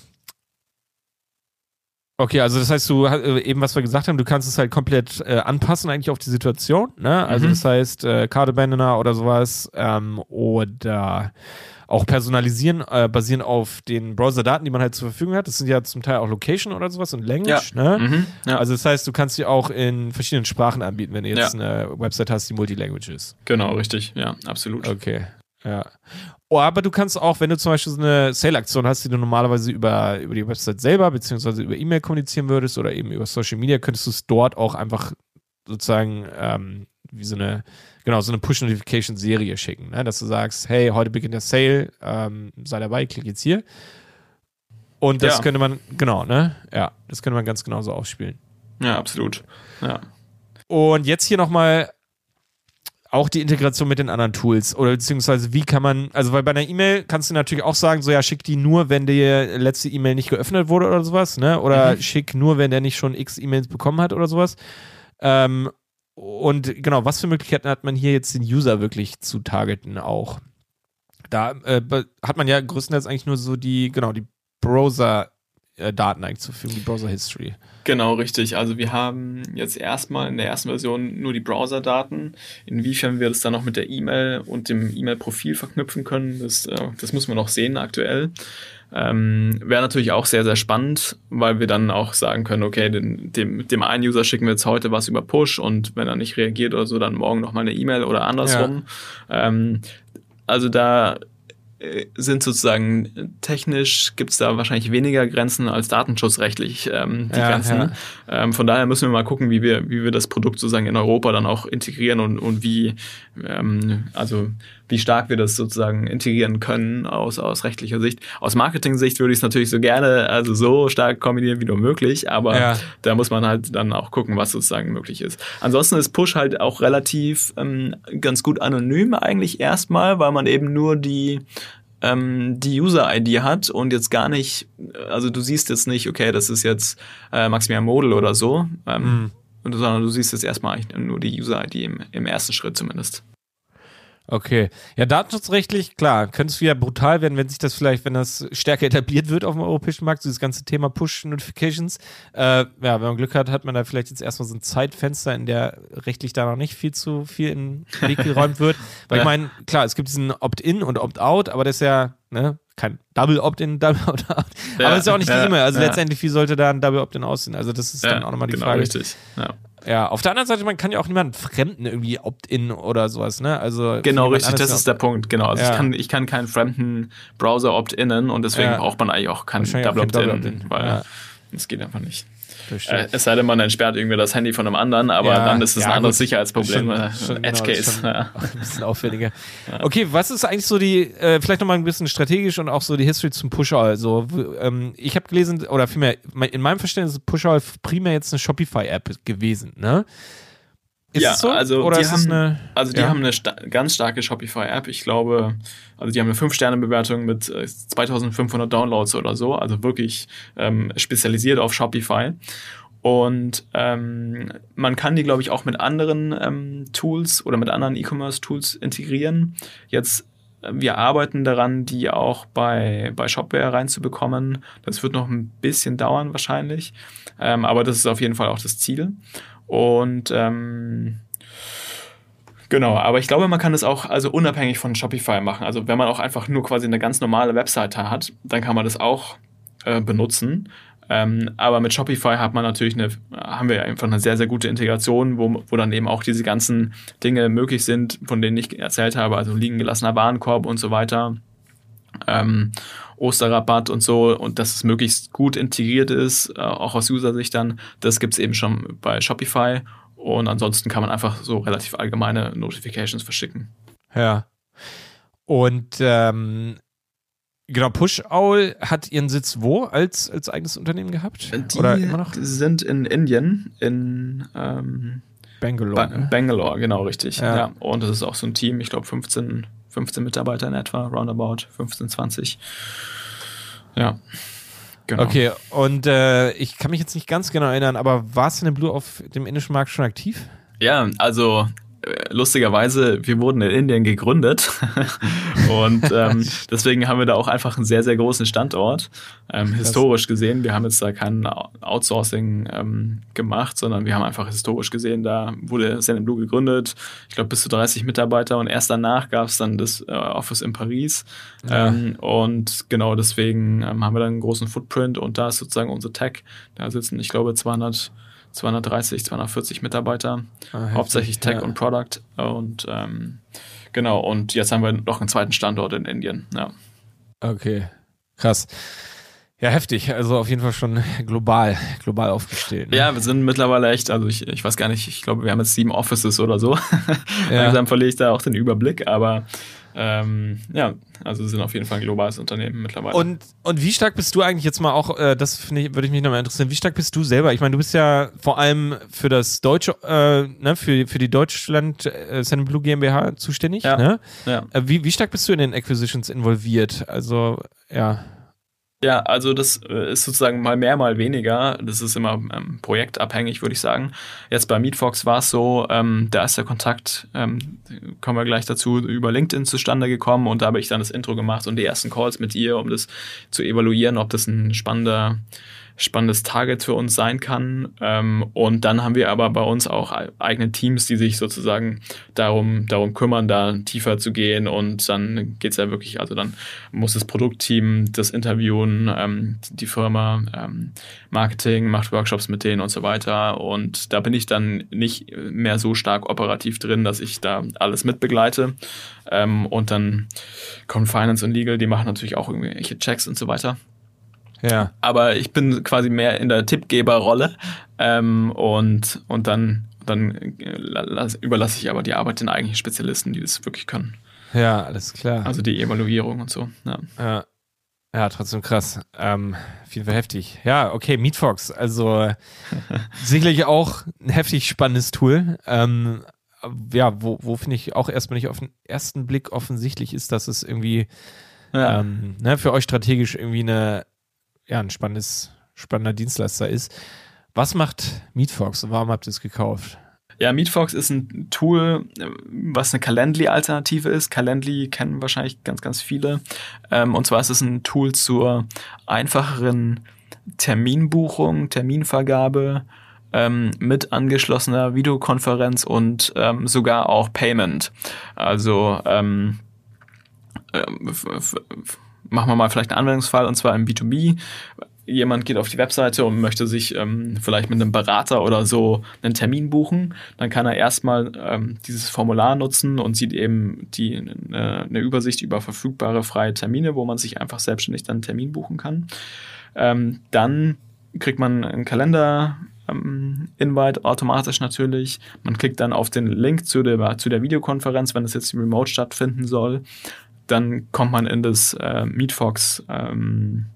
S2: Okay, also das heißt, du äh, eben was wir gesagt haben, du kannst es halt komplett äh, anpassen eigentlich auf die Situation. Ne? Also mhm. das heißt, äh, Card Abandoner oder sowas ähm, oder auch personalisieren, äh, basierend auf den Browser-Daten, die man halt zur Verfügung hat. Das sind ja zum Teil auch Location oder sowas und Language. Ja. Ne? Mhm. Ja. Also das heißt, du kannst sie auch in verschiedenen Sprachen anbieten, wenn du jetzt ja. eine Website hast, die Multilanguage ist.
S1: Genau, richtig. Ja, absolut.
S2: Okay. Ja. Oh, aber du kannst auch, wenn du zum Beispiel so eine Sale-Aktion hast, die du normalerweise über, über die Website selber beziehungsweise über E-Mail kommunizieren würdest oder eben über Social Media, könntest du es dort auch einfach sozusagen ähm, wie so eine, genau, so eine Push-Notification-Serie schicken, ne? dass du sagst, hey, heute beginnt der Sale, ähm, sei dabei, klick jetzt hier. Und das ja. könnte man, genau, ne? Ja, das könnte man ganz genauso ausspielen.
S1: Ja, absolut. Ja.
S2: Und jetzt hier nochmal auch die Integration mit den anderen Tools oder beziehungsweise wie kann man, also weil bei einer E-Mail kannst du natürlich auch sagen, so ja, schick die nur, wenn die letzte E-Mail nicht geöffnet wurde oder sowas, ne? Oder mhm. schick nur, wenn der nicht schon x E-Mails bekommen hat oder sowas. Ähm, und genau, was für Möglichkeiten hat man hier jetzt den User wirklich zu targeten auch? Da äh, hat man ja größtenteils eigentlich nur so die, genau, die Browser äh, Daten eigentlich zur Verfügung, die Browser History.
S1: Genau, richtig. Also wir haben jetzt erstmal in der ersten Version nur die Browser-Daten. Inwiefern wir das dann noch mit der E-Mail und dem E-Mail-Profil verknüpfen können, das, äh, das müssen wir noch sehen aktuell. Ähm, Wäre natürlich auch sehr, sehr spannend, weil wir dann auch sagen können, okay, den, dem, dem einen User schicken wir jetzt heute was über Push und wenn er nicht reagiert oder so, dann morgen nochmal eine E-Mail oder andersrum. Ja. Ähm, also da äh, sind sozusagen technisch gibt es da wahrscheinlich weniger Grenzen als datenschutzrechtlich ähm, die ja, Grenzen. Ja. Ähm, von daher müssen wir mal gucken, wie wir, wie wir das Produkt sozusagen in Europa dann auch integrieren und, und wie, ähm, also wie stark wir das sozusagen integrieren können aus, aus rechtlicher Sicht. Aus Marketing-Sicht würde ich es natürlich so gerne, also so stark kombinieren wie nur möglich, aber ja. da muss man halt dann auch gucken, was sozusagen möglich ist. Ansonsten ist Push halt auch relativ ähm, ganz gut anonym eigentlich erstmal, weil man eben nur die ähm, die User-ID hat und jetzt gar nicht, also du siehst jetzt nicht, okay, das ist jetzt äh, Maximilian Model oder so, ähm, mhm. sondern du siehst jetzt erstmal nur die User-ID im, im ersten Schritt zumindest.
S2: Okay. Ja, datenschutzrechtlich, klar, könnte es wieder brutal werden, wenn sich das vielleicht, wenn das stärker etabliert wird auf dem europäischen Markt, so das ganze Thema Push-Notifications. Äh, ja, wenn man Glück hat, hat man da vielleicht jetzt erstmal so ein Zeitfenster, in der rechtlich da noch nicht viel zu viel in den Weg geräumt wird. Weil ich meine, klar, es gibt diesen Opt-in und Opt-out, aber das ist ja, ne, kein Double Opt-in, Double Opt-out. Ja, aber das ist ja auch nicht ja, die E-Mail. Also letztendlich, wie sollte da ein Double Opt-in aussehen? Also das ist dann auch nochmal die genau Frage.
S1: Richtig. Ja.
S2: Ja, auf der anderen Seite, man kann ja auch niemanden Fremden irgendwie Opt-in oder sowas, ne? Also
S1: genau, richtig, das ist der Punkt, genau. Also ja. ich, kann, ich kann keinen fremden Browser Opt-innen und deswegen ja. braucht man eigentlich auch keinen Double Opt-in, Opt weil es geht einfach nicht. Äh, es sei denn, man entsperrt irgendwie das Handy von einem anderen, aber ja, dann ist es ja, ein anderes gut. Sicherheitsproblem. Schon, Edge Case. Genau, ja.
S2: Ein bisschen auffälliger. Okay, was ist eigentlich so die, äh, vielleicht nochmal ein bisschen strategisch und auch so die History zum Pusher? Also, ähm, ich habe gelesen, oder vielmehr, in meinem Verständnis ist Pusher primär jetzt eine Shopify-App gewesen, ne?
S1: Ist ja, so? also Oder die, haben, eine, also die ja. haben eine sta ganz starke Shopify-App. Ich glaube, also die haben eine 5-Sterne-Bewertung mit äh, 2500 Downloads oder so. Also wirklich ähm, spezialisiert auf Shopify. Und ähm, man kann die, glaube ich, auch mit anderen ähm, Tools oder mit anderen E-Commerce-Tools integrieren. Jetzt, äh, wir arbeiten daran, die auch bei, bei Shopware reinzubekommen. Das wird noch ein bisschen dauern wahrscheinlich. Ähm, aber das ist auf jeden Fall auch das Ziel. Und ähm, Genau, aber ich glaube, man kann das auch also unabhängig von Shopify machen. Also wenn man auch einfach nur quasi eine ganz normale Webseite hat, dann kann man das auch äh, benutzen. Ähm, aber mit Shopify hat man natürlich eine, haben wir einfach eine sehr, sehr gute Integration, wo, wo dann eben auch diese ganzen Dinge möglich sind, von denen ich erzählt habe, also liegen gelassener Warenkorb und so weiter. Ähm, Osterrabatt und so und dass es möglichst gut integriert ist, äh, auch aus User-Sicht dann, das gibt es eben schon bei Shopify und ansonsten kann man einfach so relativ allgemeine Notifications verschicken.
S2: Ja. Und ähm, genau, Push-Owl hat ihren Sitz wo als, als eigenes Unternehmen gehabt?
S1: Die Oder immer noch? sind in Indien, in ähm,
S2: Bangalore. Ba
S1: ne? Bangalore, genau, richtig. Ja. ja. Und das ist auch so ein Team, ich glaube 15 15 Mitarbeiter in etwa, roundabout 15, 20. Ja.
S2: Genau. Okay, und äh, ich kann mich jetzt nicht ganz genau erinnern, aber war Blue auf dem indischen Markt schon aktiv?
S1: Ja, also lustigerweise, wir wurden in Indien gegründet. Und ähm, deswegen haben wir da auch einfach einen sehr, sehr großen Standort, ähm, historisch gesehen. Wir haben jetzt da kein Outsourcing ähm, gemacht, sondern wir haben einfach historisch gesehen, da wurde Zen Blue gegründet, ich glaube bis zu 30 Mitarbeiter. Und erst danach gab es dann das äh, Office in Paris. Ja. Ähm, und genau deswegen ähm, haben wir dann einen großen Footprint. Und da ist sozusagen unsere Tech, da sitzen ich glaube 200 230, 240 Mitarbeiter, ah, hauptsächlich Tech ja. und Product. Und ähm, genau, und jetzt haben wir noch einen zweiten Standort in Indien. Ja.
S2: Okay, krass. Ja, heftig. Also auf jeden Fall schon global, global aufgestellt.
S1: Ne? Ja, wir sind mittlerweile echt, also ich, ich weiß gar nicht, ich glaube, wir haben jetzt sieben Offices oder so. Ja. Langsam verliere ich da auch den Überblick, aber ähm, ja, also sind auf jeden Fall ein globales Unternehmen mittlerweile.
S2: Und, und wie stark bist du eigentlich jetzt mal auch, äh, das ich, würde ich mich nochmal interessieren, wie stark bist du selber? Ich meine, du bist ja vor allem für das deutsche, äh, ne, für, für die Deutschland äh, Blue GmbH zuständig. Ja. Ne? ja. Äh, wie, wie stark bist du in den Acquisitions involviert? Also, ja.
S1: Ja, also das äh, ist sozusagen mal mehr, mal weniger. Das ist immer ähm, projektabhängig, würde ich sagen. Jetzt bei Meetfox war es so, ähm, da ist der Kontakt, ähm, kommen wir gleich dazu, über LinkedIn zustande gekommen und da habe ich dann das Intro gemacht und die ersten Calls mit ihr, um das zu evaluieren, ob das ein spannender spannendes Target für uns sein kann. Ähm, und dann haben wir aber bei uns auch eigene Teams, die sich sozusagen darum, darum kümmern, da tiefer zu gehen. Und dann geht's ja wirklich, also dann muss das Produktteam das interviewen, ähm, die Firma, ähm, Marketing, macht Workshops mit denen und so weiter. Und da bin ich dann nicht mehr so stark operativ drin, dass ich da alles mitbegleite. Ähm, und dann kommen Finance und Legal, die machen natürlich auch irgendwelche Checks und so weiter. Ja. Aber ich bin quasi mehr in der Tippgeberrolle ähm, und, und dann, dann äh, überlasse ich aber die Arbeit den eigentlichen Spezialisten, die das wirklich können.
S2: Ja, alles klar.
S1: Also die Evaluierung und so. Ja.
S2: ja. Ja, trotzdem krass. Ähm, auf jeden Fall heftig. Ja, okay, Meatfox. Also sicherlich auch ein heftig spannendes Tool. Ähm, ja, wo, wo finde ich auch erstmal nicht auf den ersten Blick offensichtlich ist, dass es irgendwie ja. ähm, ne, für euch strategisch irgendwie eine ja, ein spannendes, spannender Dienstleister ist. Was macht Meetfox und warum habt ihr es gekauft?
S1: Ja, Meetfox ist ein Tool, was eine Calendly-Alternative ist. Calendly kennen wahrscheinlich ganz, ganz viele. Ähm, und zwar ist es ein Tool zur einfacheren Terminbuchung, Terminvergabe ähm, mit angeschlossener Videokonferenz und ähm, sogar auch Payment. Also ähm, ähm machen wir mal vielleicht einen Anwendungsfall und zwar im B2B. Jemand geht auf die Webseite und möchte sich ähm, vielleicht mit einem Berater oder so einen Termin buchen. Dann kann er erstmal ähm, dieses Formular nutzen und sieht eben die, eine, eine Übersicht über verfügbare freie Termine, wo man sich einfach selbstständig dann einen Termin buchen kann. Ähm, dann kriegt man einen Kalender ähm, Invite automatisch natürlich. Man klickt dann auf den Link zu der, zu der Videokonferenz, wenn es jetzt remote stattfinden soll dann kommt man in das äh, Meetfox, ähm,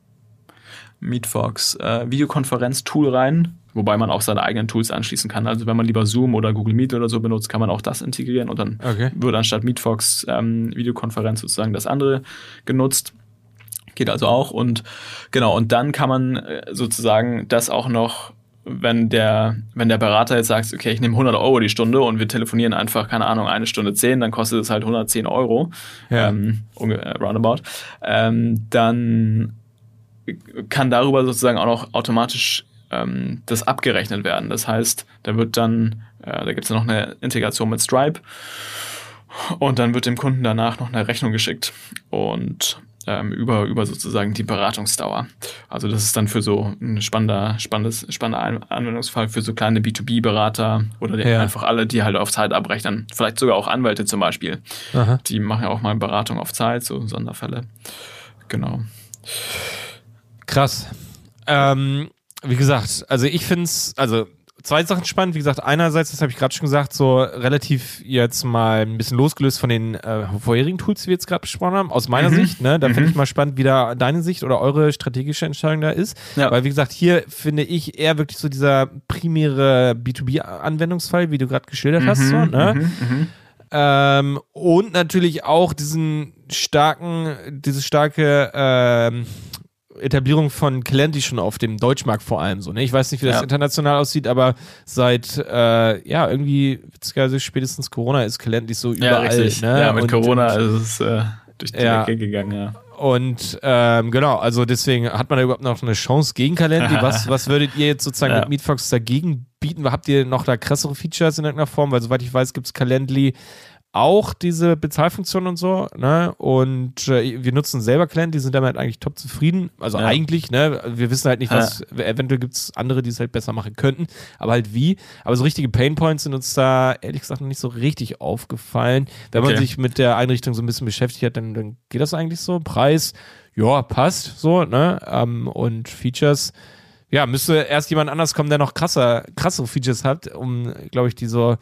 S1: Meetfox äh, Videokonferenz-Tool rein, wobei man auch seine eigenen Tools anschließen kann. Also wenn man lieber Zoom oder Google Meet oder so benutzt, kann man auch das integrieren und dann okay. wird anstatt Meetfox ähm, Videokonferenz sozusagen das andere genutzt. Geht also auch und genau, und dann kann man äh, sozusagen das auch noch wenn der, wenn der Berater jetzt sagt, okay, ich nehme 100 Euro die Stunde und wir telefonieren einfach, keine Ahnung, eine Stunde 10, dann kostet es halt 110 Euro, ja. ähm, äh, roundabout, ähm, dann kann darüber sozusagen auch noch automatisch ähm, das abgerechnet werden. Das heißt, da wird dann, äh, da gibt es noch eine Integration mit Stripe und dann wird dem Kunden danach noch eine Rechnung geschickt und ähm, über, über sozusagen die Beratungsdauer. Also das ist dann für so ein spannender, spannendes, spannender Anwendungsfall für so kleine B2B-Berater oder ja. einfach alle, die halt auf Zeit abrechnen. Vielleicht sogar auch Anwälte zum Beispiel. Aha. Die machen ja auch mal Beratung auf Zeit, so Sonderfälle. Genau.
S2: Krass. Ähm, wie gesagt, also ich finde es, also zwei Sachen spannend. Wie gesagt, einerseits, das habe ich gerade schon gesagt, so relativ jetzt mal ein bisschen losgelöst von den äh, vorherigen Tools, die wir jetzt gerade besprochen haben, aus meiner mhm. Sicht. Ne? Da mhm. finde ich mal spannend, wie da deine Sicht oder eure strategische Entscheidung da ist. Ja. Weil, wie gesagt, hier finde ich eher wirklich so dieser primäre B2B-Anwendungsfall, wie du gerade geschildert mhm. hast. So, ne? Mhm. Mhm. Ähm, und natürlich auch diesen starken, diese starke ähm, Etablierung von Calendly schon auf dem Deutschmarkt vor allem so. Ne? Ich weiß nicht, wie das
S1: Ja.
S2: international aussieht, aber seit äh, ja irgendwie witzigerweise spätestens Corona ist Calendly so überall. Ne?
S1: Ja, mit
S2: Und-
S1: Corona
S2: und,
S1: ist es äh, durch die
S2: Ja.
S1: Decke gegangen, ja.
S2: Und ähm, genau, also deswegen hat man da überhaupt noch eine Chance gegen Calendly. Was, was würdet ihr jetzt sozusagen
S1: Ja.
S2: mit Meetfox dagegen bieten? Habt ihr noch da krassere Features in irgendeiner Form? Weil soweit ich weiß, gibt es Calendly auch diese Bezahlfunktion und so, ne? Und äh, wir nutzen selber Calendly, sind damit eigentlich top zufrieden. Also
S1: Ja.
S2: eigentlich, ne? Wir wissen halt nicht, was, eventuell gibt es andere, die es halt besser machen könnten, aber halt wie. Aber so richtige Painpoints sind uns da ehrlich gesagt noch nicht so richtig aufgefallen. Wenn man
S1: Okay.
S2: sich mit der Einrichtung so ein bisschen beschäftigt hat, dann, dann geht das eigentlich so. Preis, ja, passt so, ne? Ähm, und Features, ja, müsste erst jemand anders kommen, der noch krasser, krassere Features hat, um, glaube ich, die so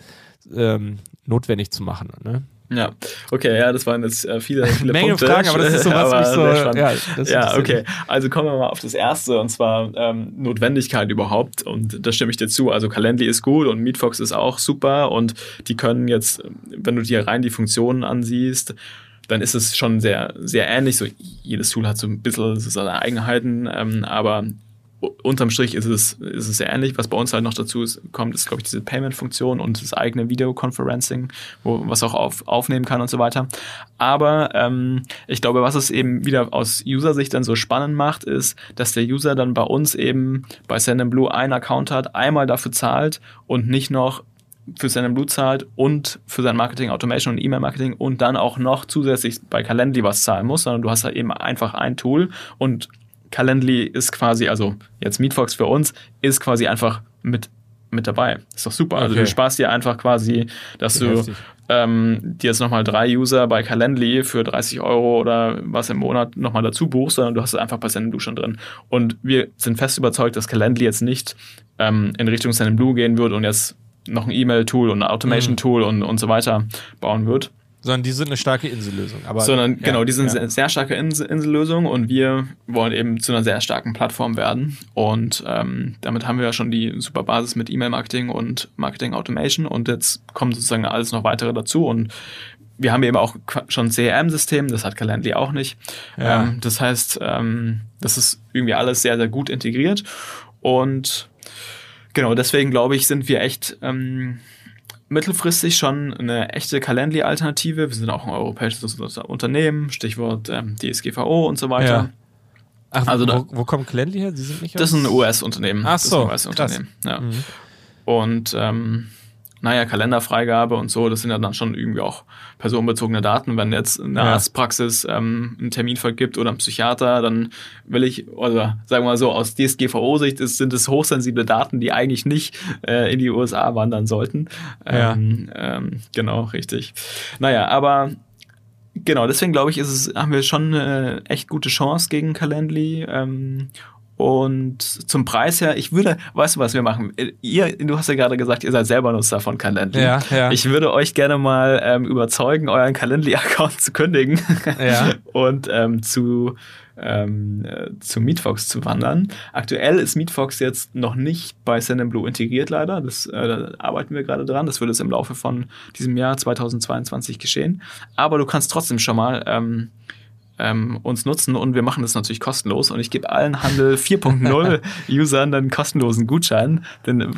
S2: ähm, notwendig zu machen. Ne?
S1: Ja, okay, ja, das waren jetzt äh, viele, viele
S2: Menge
S1: Punkte.
S2: Fragen, aber das ist so, was mich so- ja,
S1: ja, okay. Also kommen wir mal auf das Erste, und zwar ähm, Notwendigkeit überhaupt. Und da stimme ich dir zu. Also Calendly ist gut und Meetfox ist auch super. Und die können jetzt, wenn du dir rein die Funktionen ansiehst, dann ist es schon sehr, sehr ähnlich. So, jedes Tool hat so ein bisschen so seine Eigenheiten, ähm, aber unterm Strich ist es, ist es sehr ähnlich. Was bei uns halt noch dazu ist, kommt, ist, glaube ich, diese Payment-Funktion und das eigene Videoconferencing, wo was auch auf, aufnehmen kann und so weiter. Aber ähm, ich glaube, was es eben wieder aus User-Sicht dann so spannend macht, ist, dass der User dann bei uns eben bei Sendinblue einen Account hat, einmal dafür zahlt und nicht noch für Sendinblue zahlt und für sein Marketing Automation und E-Mail-Marketing und dann auch noch zusätzlich bei Calendly was zahlen muss, sondern du hast halt eben einfach ein Tool und Calendly ist quasi, also jetzt Meetfox für uns, ist quasi einfach mit, mit dabei. Ist doch super. Also
S2: Okay.
S1: du sparst dir einfach quasi, dass du ähm, dir jetzt nochmal drei User bei Calendly für 30 Euro oder was im Monat nochmal dazu buchst, sondern du hast es einfach bei Sendinblue schon drin. Und wir sind fest überzeugt, dass Calendly jetzt nicht ähm, in Richtung Sendinblue gehen wird und jetzt noch ein E-Mail-Tool und ein Automation-Tool und, und so weiter bauen wird.
S2: Sondern die sind eine starke Insellösung. Aber,
S1: Sondern
S2: ja,
S1: genau, die sind
S2: ja.
S1: sehr, sehr starke Insel Insellösung und wir wollen eben zu einer sehr starken Plattform werden. Und ähm, damit haben wir ja schon die super Basis mit E-Mail-Marketing und Marketing Automation und jetzt kommt sozusagen alles noch weitere dazu und wir haben eben auch schon ein CRM-System, das hat Calendly auch nicht.
S2: Ja.
S1: Ähm, das heißt, ähm, das ist irgendwie alles sehr, sehr gut integriert und genau, deswegen glaube ich, sind wir echt ähm, mittelfristig schon eine echte Calendly-Alternative. Wir sind auch ein europäisches Unternehmen, Stichwort ähm, DSGVO und so weiter.
S2: Ja. Ach,
S1: Also da-
S2: wo, wo kommt Calendly her? Sie sind nicht
S1: Das ist ein US-Unternehmen.
S2: Ach
S1: Das ist
S2: so,
S1: ein US-Unternehmen. Ja.
S2: Mhm.
S1: Und ähm, naja, Kalenderfreigabe und so, das sind ja dann schon irgendwie auch personenbezogene Daten. Wenn jetzt eine
S2: Ja.
S1: Arztpraxis ähm, einen Termin vergibt oder ein Psychiater, dann will ich, oder sagen wir mal so, aus DSGVO-Sicht sind es hochsensible Daten, die eigentlich nicht äh, in die USA wandern sollten.
S2: Ja.
S1: Ähm, ähm, genau, richtig. Naja, aber genau, deswegen glaube ich, ist es, haben wir schon eine echt gute Chance gegen Calendly. Ähm, und zum Preis her, ich würde, weißt du, was wir machen? Ihr, du hast ja gerade gesagt, ihr seid selber Nutzer von Calendly.
S2: Ja, ja.
S1: Ich würde euch gerne mal ähm, überzeugen, euren Calendly-Account zu kündigen
S2: Ja.
S1: und ähm, zu, ähm, äh, zu Meetfox zu wandern. Aktuell ist Meetfox jetzt noch nicht bei Sendinblue integriert, leider. Das, äh, da arbeiten wir gerade dran. Das wird jetzt im Laufe von diesem Jahr 2022 geschehen. Aber du kannst trotzdem schon mal ähm, ähm, uns nutzen und wir machen das natürlich kostenlos und ich gebe allen Handel 4.0 Usern einen kostenlosen Gutschein. Denn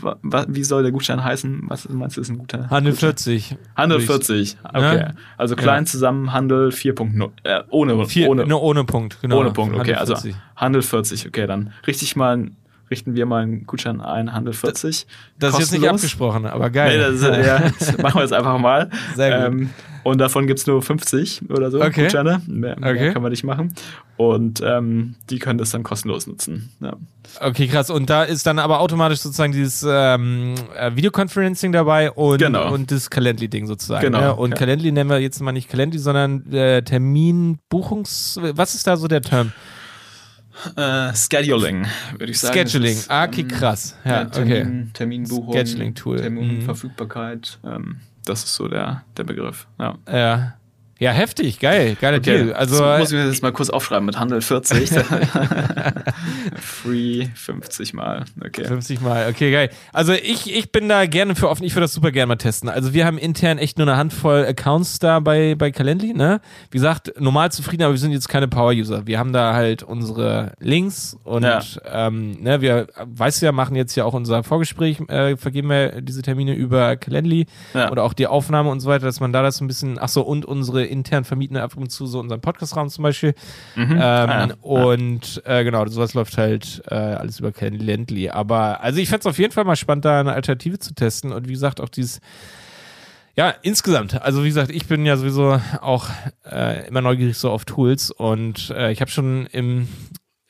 S1: wie soll der Gutschein heißen? Was meinst du, ist ein guter?
S2: Handel
S1: Gutschein?
S2: 40.
S1: Handel 40. Okay.
S2: Ne?
S1: Also klein zusammen Handel 4.0. Äh, ohne,
S2: Vier,
S1: ohne,
S2: ne, ohne Punkt, genau.
S1: ohne Punkt. Okay,
S2: Handel
S1: also
S2: 40.
S1: Handel 40. Okay, dann richtig mal ein- richten wir mal einen Gutschein ein, Handel 40.
S2: Das ist jetzt nicht abgesprochen, aber geil.
S1: Nee, das, ist, ja, das machen wir jetzt einfach mal.
S2: Sehr gut.
S1: Ähm, und davon gibt's nur 50 oder so
S2: Okay.
S1: Gutscheine. Mehr, mehr
S2: Okay.
S1: kann man nicht machen. Und ähm, die können das dann kostenlos nutzen. Ja.
S2: Okay, krass. Und da ist dann aber automatisch sozusagen dieses ähm, äh, Videoconferencing dabei und,
S1: Genau.
S2: und das Calendly-Ding sozusagen.
S1: Genau,
S2: Ne? Und
S1: ja.
S2: Calendly nennen wir jetzt mal nicht Calendly, sondern äh, Terminbuchungs... Was ist da so der Term?
S1: Äh, Scheduling, würde ich sagen.
S2: Scheduling.
S1: Ist,
S2: Ah, okay,
S1: ähm,
S2: krass. Ja,
S1: Ja,
S2: okay.
S1: Termin, Terminbuchung,
S2: Scheduling-Tool. Mhm.
S1: Terminverfügbarkeit. Ähm, das ist so der, der Begriff. Ja.
S2: Ja. Ja, heftig, geil, geiler
S1: Okay,
S2: Deal. Also,
S1: das muss ich mir jetzt mal kurz aufschreiben mit Handel 40. Free 50 mal. Okay.
S2: 50 Mal, okay, geil. Also ich, ich bin da gerne für offen, ich würde das super gerne mal testen. Also wir haben intern echt nur eine Handvoll Accounts da bei, bei Calendly, ne? Wie gesagt, normal zufrieden, aber wir sind jetzt keine Power-User. Wir haben da halt unsere Links und
S1: Ja.
S2: ähm, ne, wir, weißt du ja, machen jetzt ja auch unser Vorgespräch, äh, vergeben wir diese Termine über Calendly
S1: Ja.
S2: oder auch die Aufnahme und so weiter, dass man da das so ein bisschen, ach so, und unsere intern vermieten ab und zu so unseren Podcastraum zum Beispiel.
S1: Mhm.
S2: Ähm,
S1: Ah, ja.
S2: Und äh, genau, sowas läuft halt äh, alles über Calendly. Aber also ich fände es auf jeden Fall mal spannend, da eine Alternative zu testen. Und wie gesagt, auch dieses, ja, insgesamt. Also wie gesagt, ich bin ja sowieso auch äh, immer neugierig so auf Tools und äh, ich habe schon im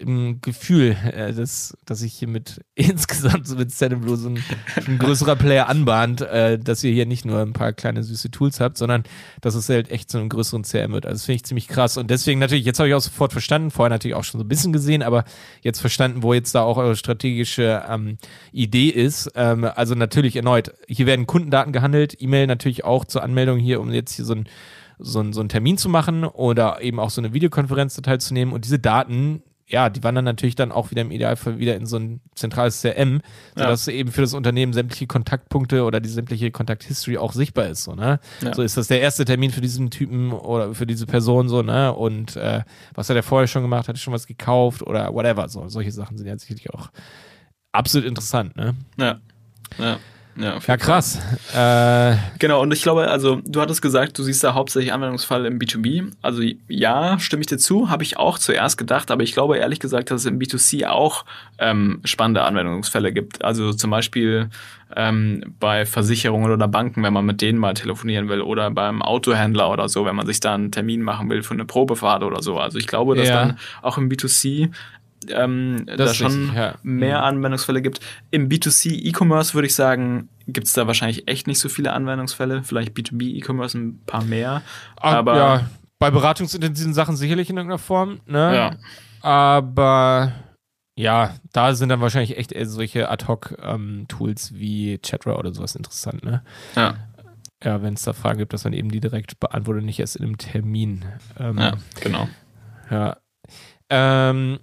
S2: im Gefühl, äh, dass, dass ich hier mit insgesamt so mit Stand Blue so ein, ein größerer Player anbahnt, äh, dass ihr hier nicht nur ein paar kleine süße Tools habt, sondern dass es halt echt zu einem größeren CRM wird. Also das finde ich ziemlich krass. Und deswegen natürlich, jetzt habe ich auch sofort verstanden, vorher natürlich auch schon so ein bisschen gesehen, aber jetzt verstanden, wo jetzt da auch eure strategische ähm, Idee ist. Ähm, also natürlich erneut, hier werden Kundendaten gehandelt, E-Mail natürlich auch zur Anmeldung hier, um jetzt hier so ein so, ein, so einen Termin zu machen oder eben auch so eine Videokonferenz teilzunehmen und diese Daten ja, die wandern natürlich dann auch wieder im Idealfall wieder in so ein zentrales CRM, sodass eben für das Unternehmen sämtliche Kontaktpunkte oder die sämtliche Kontakthistory auch sichtbar ist. So, ne?
S1: Ja.
S2: so ist das der erste Termin für diesen Typen oder für diese Person so, ne? Und äh, was hat er vorher schon gemacht? Hat er schon was gekauft oder whatever? So, solche Sachen sind ja sicherlich auch absolut interessant, ne?
S1: Ja. Ja. Ja,
S2: Ja, krass. Äh,
S1: Genau, und ich glaube, also du hattest gesagt, du siehst da hauptsächlich Anwendungsfall im B2B. Also ja, stimme ich dir zu, habe ich auch zuerst gedacht, aber ich glaube ehrlich gesagt, dass es im B2C auch ähm, spannende Anwendungsfälle gibt. Also zum Beispiel ähm, bei Versicherungen oder Banken, wenn man mit denen mal telefonieren will, oder beim Autohändler oder so, wenn man sich da einen Termin machen will für eine Probefahrt oder so. Also ich glaube, dass
S2: Ja.
S1: dann auch im B2C ähm, da
S2: ist
S1: schon
S2: richtig, ja.
S1: mehr
S2: Mhm.
S1: Anwendungsfälle gibt. Im B2C E-Commerce würde ich sagen, gibt es da wahrscheinlich echt nicht so viele Anwendungsfälle. Vielleicht B2B E-Commerce ein paar mehr.
S2: Ah,
S1: Aber
S2: ja, bei beratungsintensiven Sachen sicherlich in irgendeiner Form, ne?
S1: Ja.
S2: Aber ja, da sind dann wahrscheinlich echt solche Ad-Hoc-Tools wie Chatra oder sowas interessant, ne?
S1: ja,
S2: Ja, wenn es da Fragen gibt, dass man eben die direkt beantwortet, nicht erst in einem Termin. Ähm,
S1: ja, genau.
S2: ja. Ähm,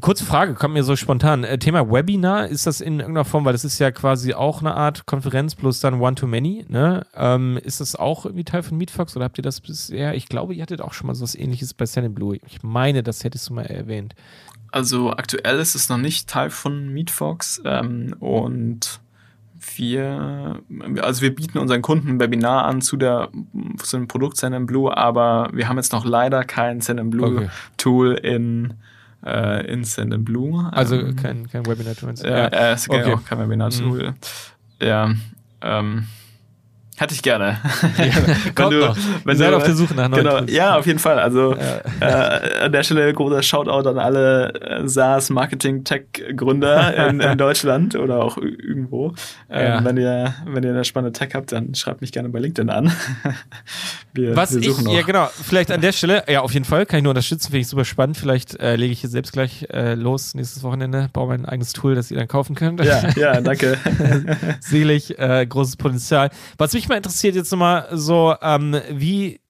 S2: kurze Frage, kommt mir so spontan. Äh, Thema Webinar, ist das in irgendeiner Form, weil das ist ja quasi auch eine Art Konferenz plus dann One-to-Many, ne? Ähm, ist das auch irgendwie Teil von Meetfox oder habt ihr das bisher? Ich glaube, ihr hattet auch schon mal so was ähnliches bei Sand Blue. Ich meine, das hättest du mal erwähnt.
S1: Also aktuell ist es noch nicht Teil von Meetfox ähm, und wir, also wir bieten unseren Kunden ein Webinar an zu der zu dem Produkt Send Blue, aber wir haben jetzt noch leider kein Send Blue
S2: Okay.
S1: Tool in äh, in Send Blue.
S2: Also
S1: Ähm,
S2: kein, kein Webinar-Tool.
S1: Ja, äh, es gibt
S2: Okay.
S1: auch kein Webinar-Tool. Ja, ähm, hätte ich gerne.
S2: Kommt noch.
S1: wenn
S2: Seid
S1: du,
S2: auf der Suche nach neuen
S1: genau,
S2: Tools.
S1: Ja, auf jeden Fall. Also äh, an der Stelle großer Shoutout an alle äh, SaaS-Marketing-Tech-Gründer in, in Deutschland oder auch irgendwo. Ähm,
S2: Ja.
S1: wenn, ihr, wenn ihr eine spannende Tech habt, dann schreibt mich gerne bei LinkedIn an. wir,
S2: Was
S1: wir
S2: ich,
S1: suchen noch.
S2: ja genau, vielleicht an der Stelle, ja auf jeden Fall, kann ich nur unterstützen, finde ich super spannend. Vielleicht äh, lege ich hier selbst gleich äh, los nächstes Wochenende, baue mein eigenes Tool, das ihr dann kaufen könnt.
S1: ja, ja, danke.
S2: Selig, äh, großes Potenzial. Was mich mal interessiert jetzt nochmal so, ähm, wie,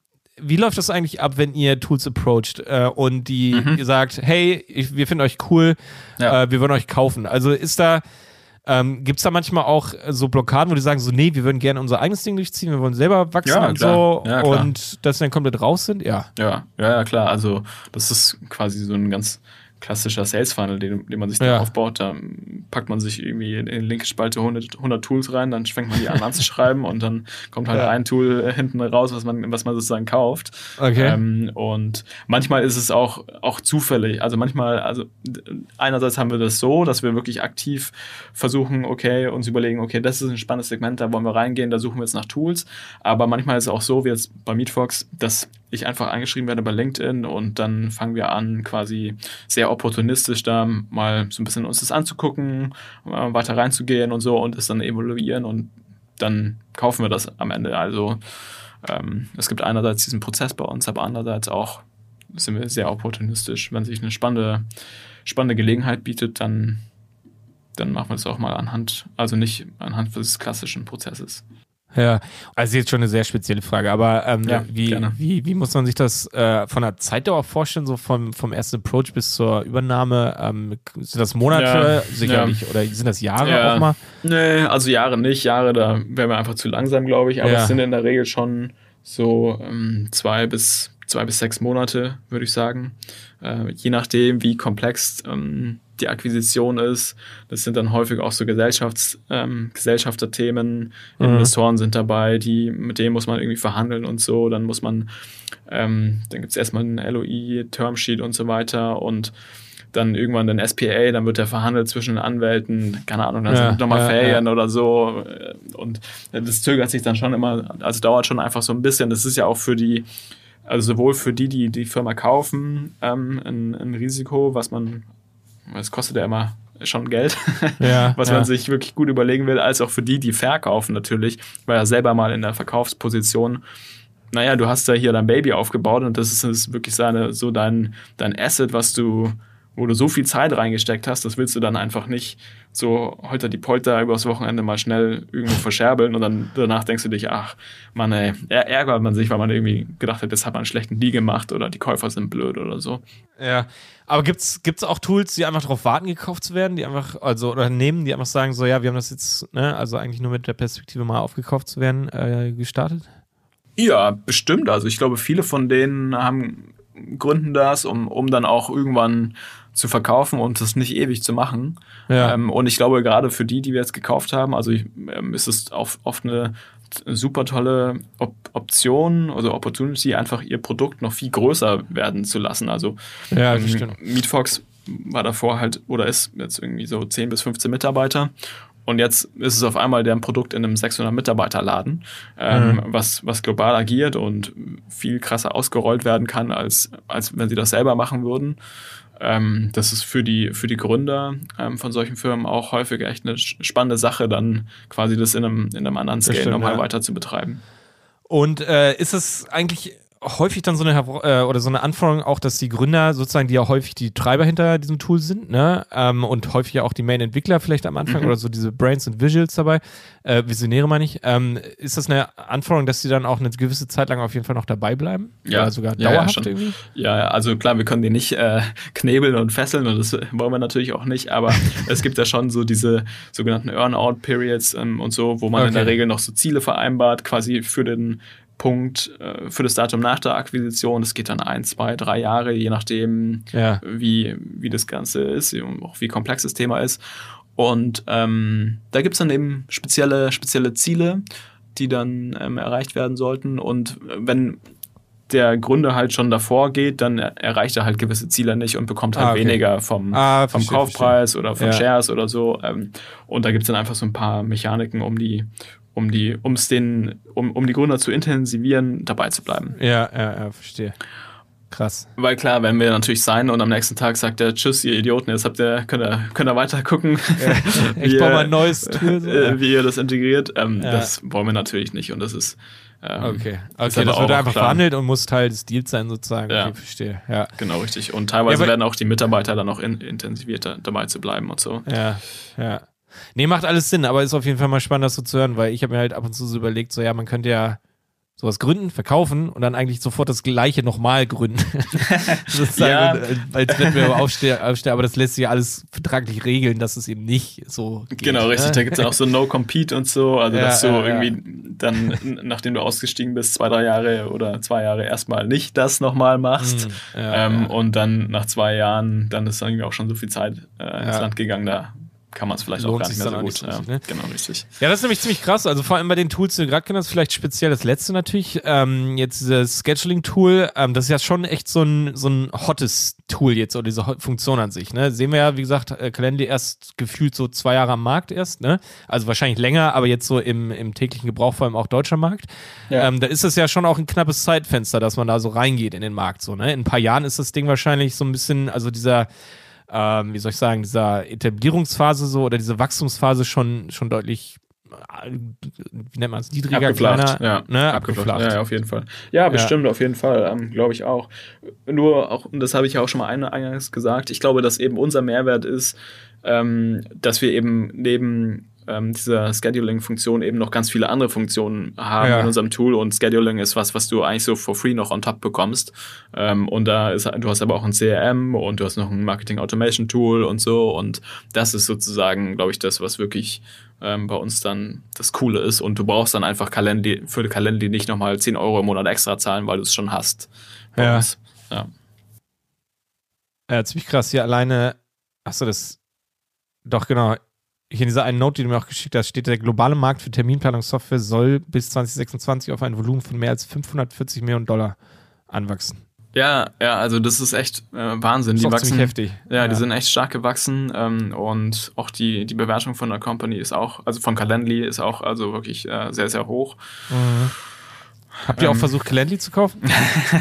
S2: wie läuft das eigentlich ab, wenn ihr Tools approacht äh, und die ihr sagt, hey, ich, wir finden euch cool,
S1: Mhm. Ja.
S2: äh, wir würden euch kaufen. Also ist da, ähm, gibt es da manchmal auch so Blockaden, wo die sagen so, nee, wir würden gerne unser eigenes Ding durchziehen, wir wollen selber wachsen
S1: Ja,
S2: und
S1: klar.
S2: so
S1: Ja,
S2: und dass sie dann komplett raus sind? Ja.
S1: Ja, ja, ja, klar. Also das ist quasi so ein ganz klassischer Sales Funnel, den, den man sich
S2: Ja.
S1: da aufbaut. Da packt man sich irgendwie in die linke Spalte 100, 100 Tools rein, dann fängt man die an anzuschreiben und dann kommt halt
S2: Ja.
S1: ein Tool hinten raus, was man, was man sozusagen kauft.
S2: Okay.
S1: Ähm, und manchmal ist es auch, auch zufällig. Also manchmal, also einerseits haben wir das so, dass wir wirklich aktiv versuchen, okay, uns überlegen, okay, das ist ein spannendes Segment, da wollen wir reingehen, da suchen wir jetzt nach Tools. Aber manchmal ist es auch so, wie jetzt bei Meetfox, dass ich einfach angeschrieben werde bei LinkedIn und dann fangen wir an, quasi sehr opportunistisch da mal so ein bisschen uns das anzugucken, äh, weiter reinzugehen und so und es dann evaluieren und dann kaufen wir das am Ende. Also ähm, es gibt einerseits diesen Prozess bei uns, aber andererseits auch sind wir sehr opportunistisch. Wenn sich eine spannende, spannende Gelegenheit bietet, dann, dann machen wir das auch mal anhand, also nicht anhand des klassischen Prozesses.
S2: Ja, also jetzt schon eine sehr spezielle Frage, aber ähm, ja, wie, wie, wie muss man sich das äh, von der Zeitdauer vorstellen, so vom, vom ersten Approach bis zur Übernahme? Ähm, sind das Monate ja, sicherlich ja. oder sind das Jahre auch mal?
S1: Nee, also Jahre nicht. Jahre, da wären wir einfach zu langsam, glaube ich, aber es sind in der Regel schon so ähm, zwei bis zwei bis sechs Monate, würde ich sagen. Äh, je nachdem, wie komplex ähm, die Akquisition ist. Das sind dann häufig auch so Gesellschafts, ähm, Gesellschafterthemen. Mhm. Investoren sind dabei, die, mit denen muss man irgendwie verhandeln und so. Dann muss man, ähm, dann gibt es erstmal ein LOI, Termsheet und so weiter und dann irgendwann den SPA, dann wird der verhandelt zwischen den Anwälten, keine Ahnung, dann ja, sind nochmal ja, Ferien ja. oder so. Und das zögert sich dann schon immer, also dauert schon einfach so ein bisschen. Das ist ja auch für die, also sowohl für die, die die Firma kaufen, ähm, ein, ein Risiko, was man es kostet ja immer schon Geld, ja, was ja. man sich wirklich gut überlegen will, als auch für die, die verkaufen natürlich, weil ja selber mal in der Verkaufsposition, naja, du hast ja hier dein Baby aufgebaut und das ist, ist wirklich seine, so dein, dein Asset, was du wo du so viel Zeit reingesteckt hast, das willst du dann einfach nicht so heute die Polter übers Wochenende mal schnell irgendwo verscherbeln und dann danach denkst du dich, ach, man, ey, ärgert man sich, weil man irgendwie gedacht hat, das hat man einen schlechten Deal gemacht oder die Käufer sind blöd oder so.
S2: Ja, aber gibt's gibt's auch Tools, die einfach darauf warten, gekauft zu werden, die einfach, also, oder nehmen, die einfach sagen, so, ja, wir haben das jetzt, ne, also eigentlich nur mit der Perspektive mal aufgekauft zu werden, äh, gestartet?
S1: Ja, bestimmt. Also ich glaube, viele von denen haben gründen das, um, um dann auch irgendwann zu verkaufen und das nicht ewig zu machen. Ja. Ähm, und ich glaube, gerade für die, die wir jetzt gekauft haben, also ich, ähm, ist es oft, oft eine super tolle Op Option, also Opportunity, einfach ihr Produkt noch viel größer werden zu lassen. Also
S2: ja, ähm,
S1: Meatfox war davor halt oder ist jetzt irgendwie so 10 bis 15 Mitarbeiter und jetzt ist es auf einmal deren Produkt in einem 600 Mitarbeiter Laden, ähm, mhm. was, was global agiert und viel krasser ausgerollt werden kann, als, als wenn sie das selber machen würden. Ähm, das ist für die, für die Gründer ähm, von solchen Firmen auch häufig echt eine spannende Sache, dann quasi das in einem, in einem anderen Scale nochmal ja. weiter zu betreiben.
S2: Und äh, ist es eigentlich häufig dann so eine äh, oder so eine Anforderung auch, dass die Gründer sozusagen, die ja häufig die Treiber hinter diesem Tool sind, ne, ähm, und häufig ja auch die Main-Entwickler vielleicht am Anfang mhm. oder so diese Brains und Visuals dabei, äh, Visionäre meine ich, ähm, ist das eine Anforderung, dass die dann auch eine gewisse Zeit lang auf jeden Fall noch dabei bleiben?
S1: Ja, oder sogar ja, dauerhaft ja, irgendwie? Ja, also klar, wir können die nicht äh, knebeln und fesseln und das wollen wir natürlich auch nicht, aber es gibt ja schon so diese sogenannten Earn-out-Periods ähm, und so, wo man okay. in der Regel noch so Ziele vereinbart, quasi für den Punkt äh, für das Datum nach der Akquisition. Das geht dann ein, zwei, drei Jahre, je nachdem, ja. wie, wie das Ganze ist auch wie komplex das Thema ist. Und ähm, da gibt es dann eben spezielle, spezielle Ziele, die dann ähm, erreicht werden sollten. Und wenn der Gründer halt schon davor geht, dann erreicht er halt gewisse Ziele nicht und bekommt halt ah, okay. weniger vom, ah, vom verstehe, Kaufpreis verstehe. oder von ja. Shares oder so. Ähm, und da gibt es dann einfach so ein paar Mechaniken, um die, um die, um's den, um, um die Gründer zu intensivieren, dabei zu bleiben.
S2: Ja, ja, ja, verstehe. Krass.
S1: Weil klar, wenn wir natürlich sein und am nächsten Tag sagt er, tschüss, ihr Idioten, jetzt habt ihr, könnt ihr, könnt ihr weiter gucken. Ja,
S2: ich baue mal ein neues Tool. So.
S1: Wie ihr das integriert. Ähm, ja. Das wollen wir natürlich nicht und das ist.
S2: Ähm, okay, okay das wird einfach klar. verhandelt und muss Teil des Deals sein, sozusagen. Ja. Okay, verstehe. Ja.
S1: Genau, richtig. Und teilweise ja, werden auch die Mitarbeiter dann auch in, intensivierter dabei zu bleiben und so.
S2: Ja, ja. Nee, macht alles Sinn, aber ist auf jeden Fall mal spannend, das so zu hören, weil ich habe mir halt ab und zu so überlegt, so ja, man könnte ja sowas gründen, verkaufen und dann eigentlich sofort das gleiche nochmal gründen. Sozusagen ja. Äh, als Wettbewerber aufstehen, aufstehen, aber das lässt sich ja alles vertraglich regeln, dass es eben nicht so
S1: geht. Genau, richtig. Ne? Da gibt es auch so No-Compete und so, also ja, dass du ja, irgendwie dann, nachdem du ausgestiegen bist, zwei, drei Jahre oder zwei Jahre erstmal nicht das nochmal machst mhm, ähm, und dann nach zwei Jahren, dann ist irgendwie auch schon so viel Zeit äh, ins Land gegangen, da kann man es vielleicht Lohnt auch gar nicht mehr so gut. Ja, ne? Genau, richtig.
S2: Ja, das ist nämlich ziemlich krass. Also vor allem bei den Tools, die du gerade kennst, vielleicht speziell das letzte natürlich. Ähm, jetzt dieses Scheduling-Tool, ähm, das ist ja schon echt so ein, so ein hottes Tool jetzt oder diese Funktion an sich. Ne? Sehen wir ja, wie gesagt, äh, Calendly erst gefühlt so zwei Jahre am Markt erst. Ne? Also wahrscheinlich länger, aber jetzt so im, im täglichen Gebrauch, vor allem auch deutscher Markt. Ja. Ähm, da ist es ja schon auch ein knappes Zeitfenster, dass man da so reingeht in den Markt. So, ne? In ein paar Jahren ist das Ding wahrscheinlich so ein bisschen, also dieser ähm, wie soll ich sagen, dieser Etablierungsphase so oder diese Wachstumsphase schon, schon deutlich äh, wie nennt man es, niedriger,
S1: abgeflacht, kleiner, ja, ne? abgeflacht. Ja, ja, auf jeden Fall. Ja, bestimmt, ja. auf jeden Fall, ähm, glaube ich auch. Nur, auch, und das habe ich ja auch schon mal eingangs gesagt, ich glaube, dass eben unser Mehrwert ist, ähm, dass wir eben neben ähm, dieser Scheduling-Funktion eben noch ganz viele andere Funktionen haben
S2: Ja.
S1: in unserem Tool und Scheduling ist was, was du eigentlich so for free noch on top bekommst. Ähm, und da ist, du hast aber auch ein CRM und du hast noch ein Marketing Automation Tool und so und das ist sozusagen, glaube ich, das, was wirklich ähm, bei uns dann das Coole ist und du brauchst dann einfach Calendly, für Calendly nicht nochmal 10 Euro im Monat extra zahlen, weil du es schon hast.
S2: Ja.
S1: ja.
S2: Äh, ziemlich krass, hier alleine, achso, das, doch genau, hier in dieser einen Note, die du mir auch geschickt hast, steht, der globale Markt für Terminplanungssoftware soll bis 2026 auf ein Volumen von mehr als 540 Millionen Dollar anwachsen.
S1: Ja, ja, also das ist echt äh, Wahnsinn.
S2: Das ist
S1: Die wachsen
S2: heftig.
S1: Ja, die sind echt stark gewachsen ähm, und auch die, die Bewertung von der Company ist auch, also von Calendly ist auch also wirklich äh, sehr, sehr hoch.
S2: Mhm. Habt ihr auch
S1: Ähm.
S2: versucht, Calendly zu kaufen?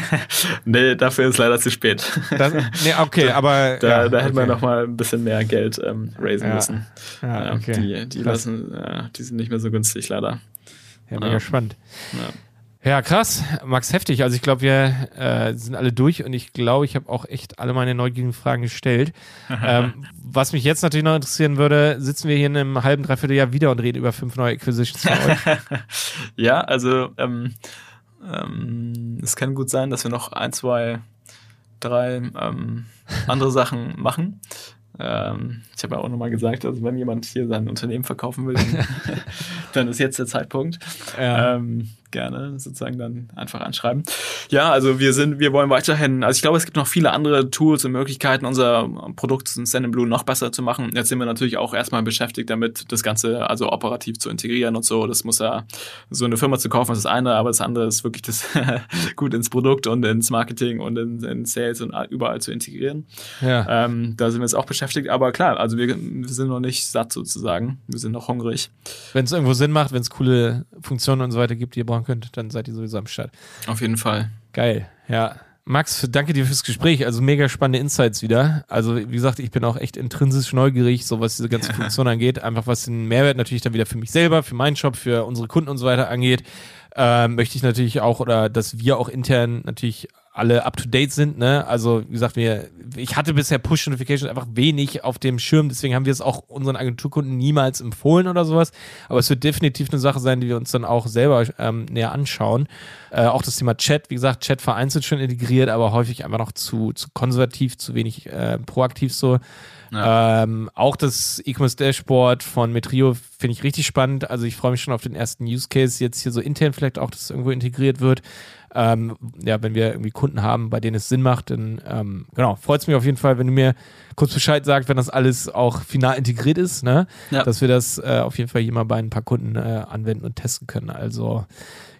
S1: nee, dafür ist leider zu spät.
S2: Das, nee, okay, aber.
S1: Da,
S2: ja,
S1: da hätten wir
S2: okay.
S1: noch mal ein bisschen mehr Geld ähm, raisen
S2: Ja.
S1: müssen.
S2: Ja,
S1: Ja,
S2: okay.
S1: Die, die, lassen, die sind nicht mehr so günstig, leider.
S2: Ja, mega
S1: Ja.
S2: spannend.
S1: Ja.
S2: Ja, krass. Max, heftig. Also ich glaube, wir äh, sind alle durch und ich glaube, ich habe auch echt alle meine neugierigen Fragen gestellt. ähm, was mich jetzt natürlich noch interessieren würde, sitzen wir hier in einem halben, dreiviertel Jahr wieder und reden über fünf neue Acquisitions von euch.
S1: ja, also ähm, ähm, es kann gut sein, dass wir noch ein, zwei, drei ähm, andere Sachen machen. Ähm, ich habe ja auch nochmal gesagt, also wenn jemand hier sein Unternehmen verkaufen will, dann, dann ist jetzt der Zeitpunkt.
S2: Ja.
S1: Ähm, gerne sozusagen dann einfach anschreiben. Ja, also wir sind, wir wollen weiterhin, also ich glaube, es gibt noch viele andere Tools und Möglichkeiten, unser Produkt Stand Blue noch besser zu machen. Jetzt sind wir natürlich auch erstmal beschäftigt damit, das Ganze also operativ zu integrieren und so. Das muss ja, so eine Firma zu kaufen ist das eine, aber das andere ist wirklich das gut ins Produkt und ins Marketing und in, in Sales und überall zu integrieren.
S2: ja.
S1: Ähm, da sind wir jetzt auch beschäftigt, aber klar, also wir, wir sind noch nicht satt sozusagen. Wir sind noch hungrig.
S2: Wenn es irgendwo Sinn macht, wenn es coole Funktionen und so weiter gibt, die ihr brauchen könnt, dann seid ihr sowieso am Start.
S1: Auf jeden Fall.
S2: Geil, ja. Max, danke dir fürs Gespräch. Also mega spannende Insights wieder. Also wie gesagt, ich bin auch echt intrinsisch neugierig, so was diese ganze Funktion angeht. Einfach was den Mehrwert natürlich dann wieder für mich selber, für meinen Shop, für unsere Kunden und so weiter angeht. Ähm, möchte ich natürlich auch oder dass wir auch intern natürlich alle up to date sind. Ne? Also wie gesagt, wir, ich hatte bisher Push Notifications einfach wenig auf dem Schirm, deswegen haben wir es auch unseren Agenturkunden niemals empfohlen oder sowas. Aber es wird definitiv eine Sache sein, die wir uns dann auch selber ähm, näher anschauen. Äh, auch das Thema Chat, wie gesagt, Chat vereinzelt schon integriert, aber häufig einfach noch zu, zu konservativ, zu wenig äh, proaktiv so. Ähm, auch das E-Commerce Dashboard von Metrio finde ich richtig spannend. Also ich freue mich schon auf den ersten Use Case jetzt hier so intern vielleicht auch, dass es irgendwo integriert wird. Ähm, ja, wenn wir irgendwie Kunden haben, bei denen es Sinn macht, dann ähm, genau, freut es mich auf jeden Fall, wenn du mir kurz Bescheid sagst, wenn das alles auch final integriert ist, ne?
S1: Ja.
S2: Dass wir das äh, auf jeden Fall hier mal bei ein paar Kunden äh, anwenden und testen können. Also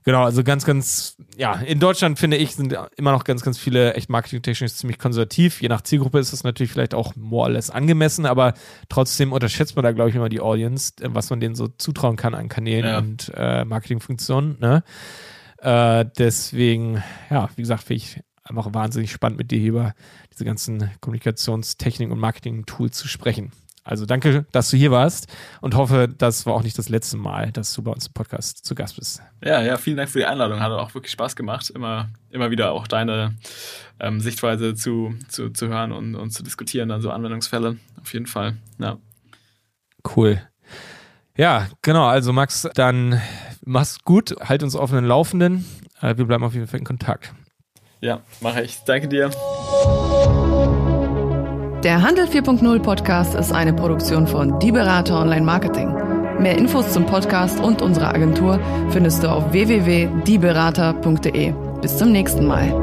S2: Genau, also ganz, ganz, ja, in Deutschland finde ich, sind immer noch ganz, ganz viele echt marketingtechnisch ziemlich konservativ. Je nach Zielgruppe ist das natürlich vielleicht auch more or less angemessen, aber trotzdem unterschätzt man da, glaube ich, immer die Audience, was man denen so zutrauen kann an Kanälen
S1: Ja.
S2: und äh, Marketingfunktionen. Ne? Äh, deswegen, ja, wie gesagt, finde ich einfach wahnsinnig spannend, mit dir hier über diese ganzen Kommunikationstechnik und Marketing-Tools zu sprechen. Also danke, dass du hier warst und hoffe, das war auch nicht das letzte Mal, dass du bei uns im Podcast zu Gast bist.
S1: Ja, ja, vielen Dank für die Einladung. Hat auch wirklich Spaß gemacht, immer, immer wieder auch deine ähm, Sichtweise zu, zu, zu hören und, und zu diskutieren, dann so Anwendungsfälle. Auf jeden Fall. Ja.
S2: Cool. Ja, genau. Also Max, dann mach's gut, halt uns auf den Laufenden. Äh, Wir bleiben auf jeden Fall in Kontakt.
S1: Ja, mache ich. Danke dir.
S3: Der Handel 4.0 Podcast ist eine Produktion von Die Berater Online Marketing. Mehr Infos zum Podcast und unserer Agentur findest du auf www.dieberater.de. Bis zum nächsten Mal.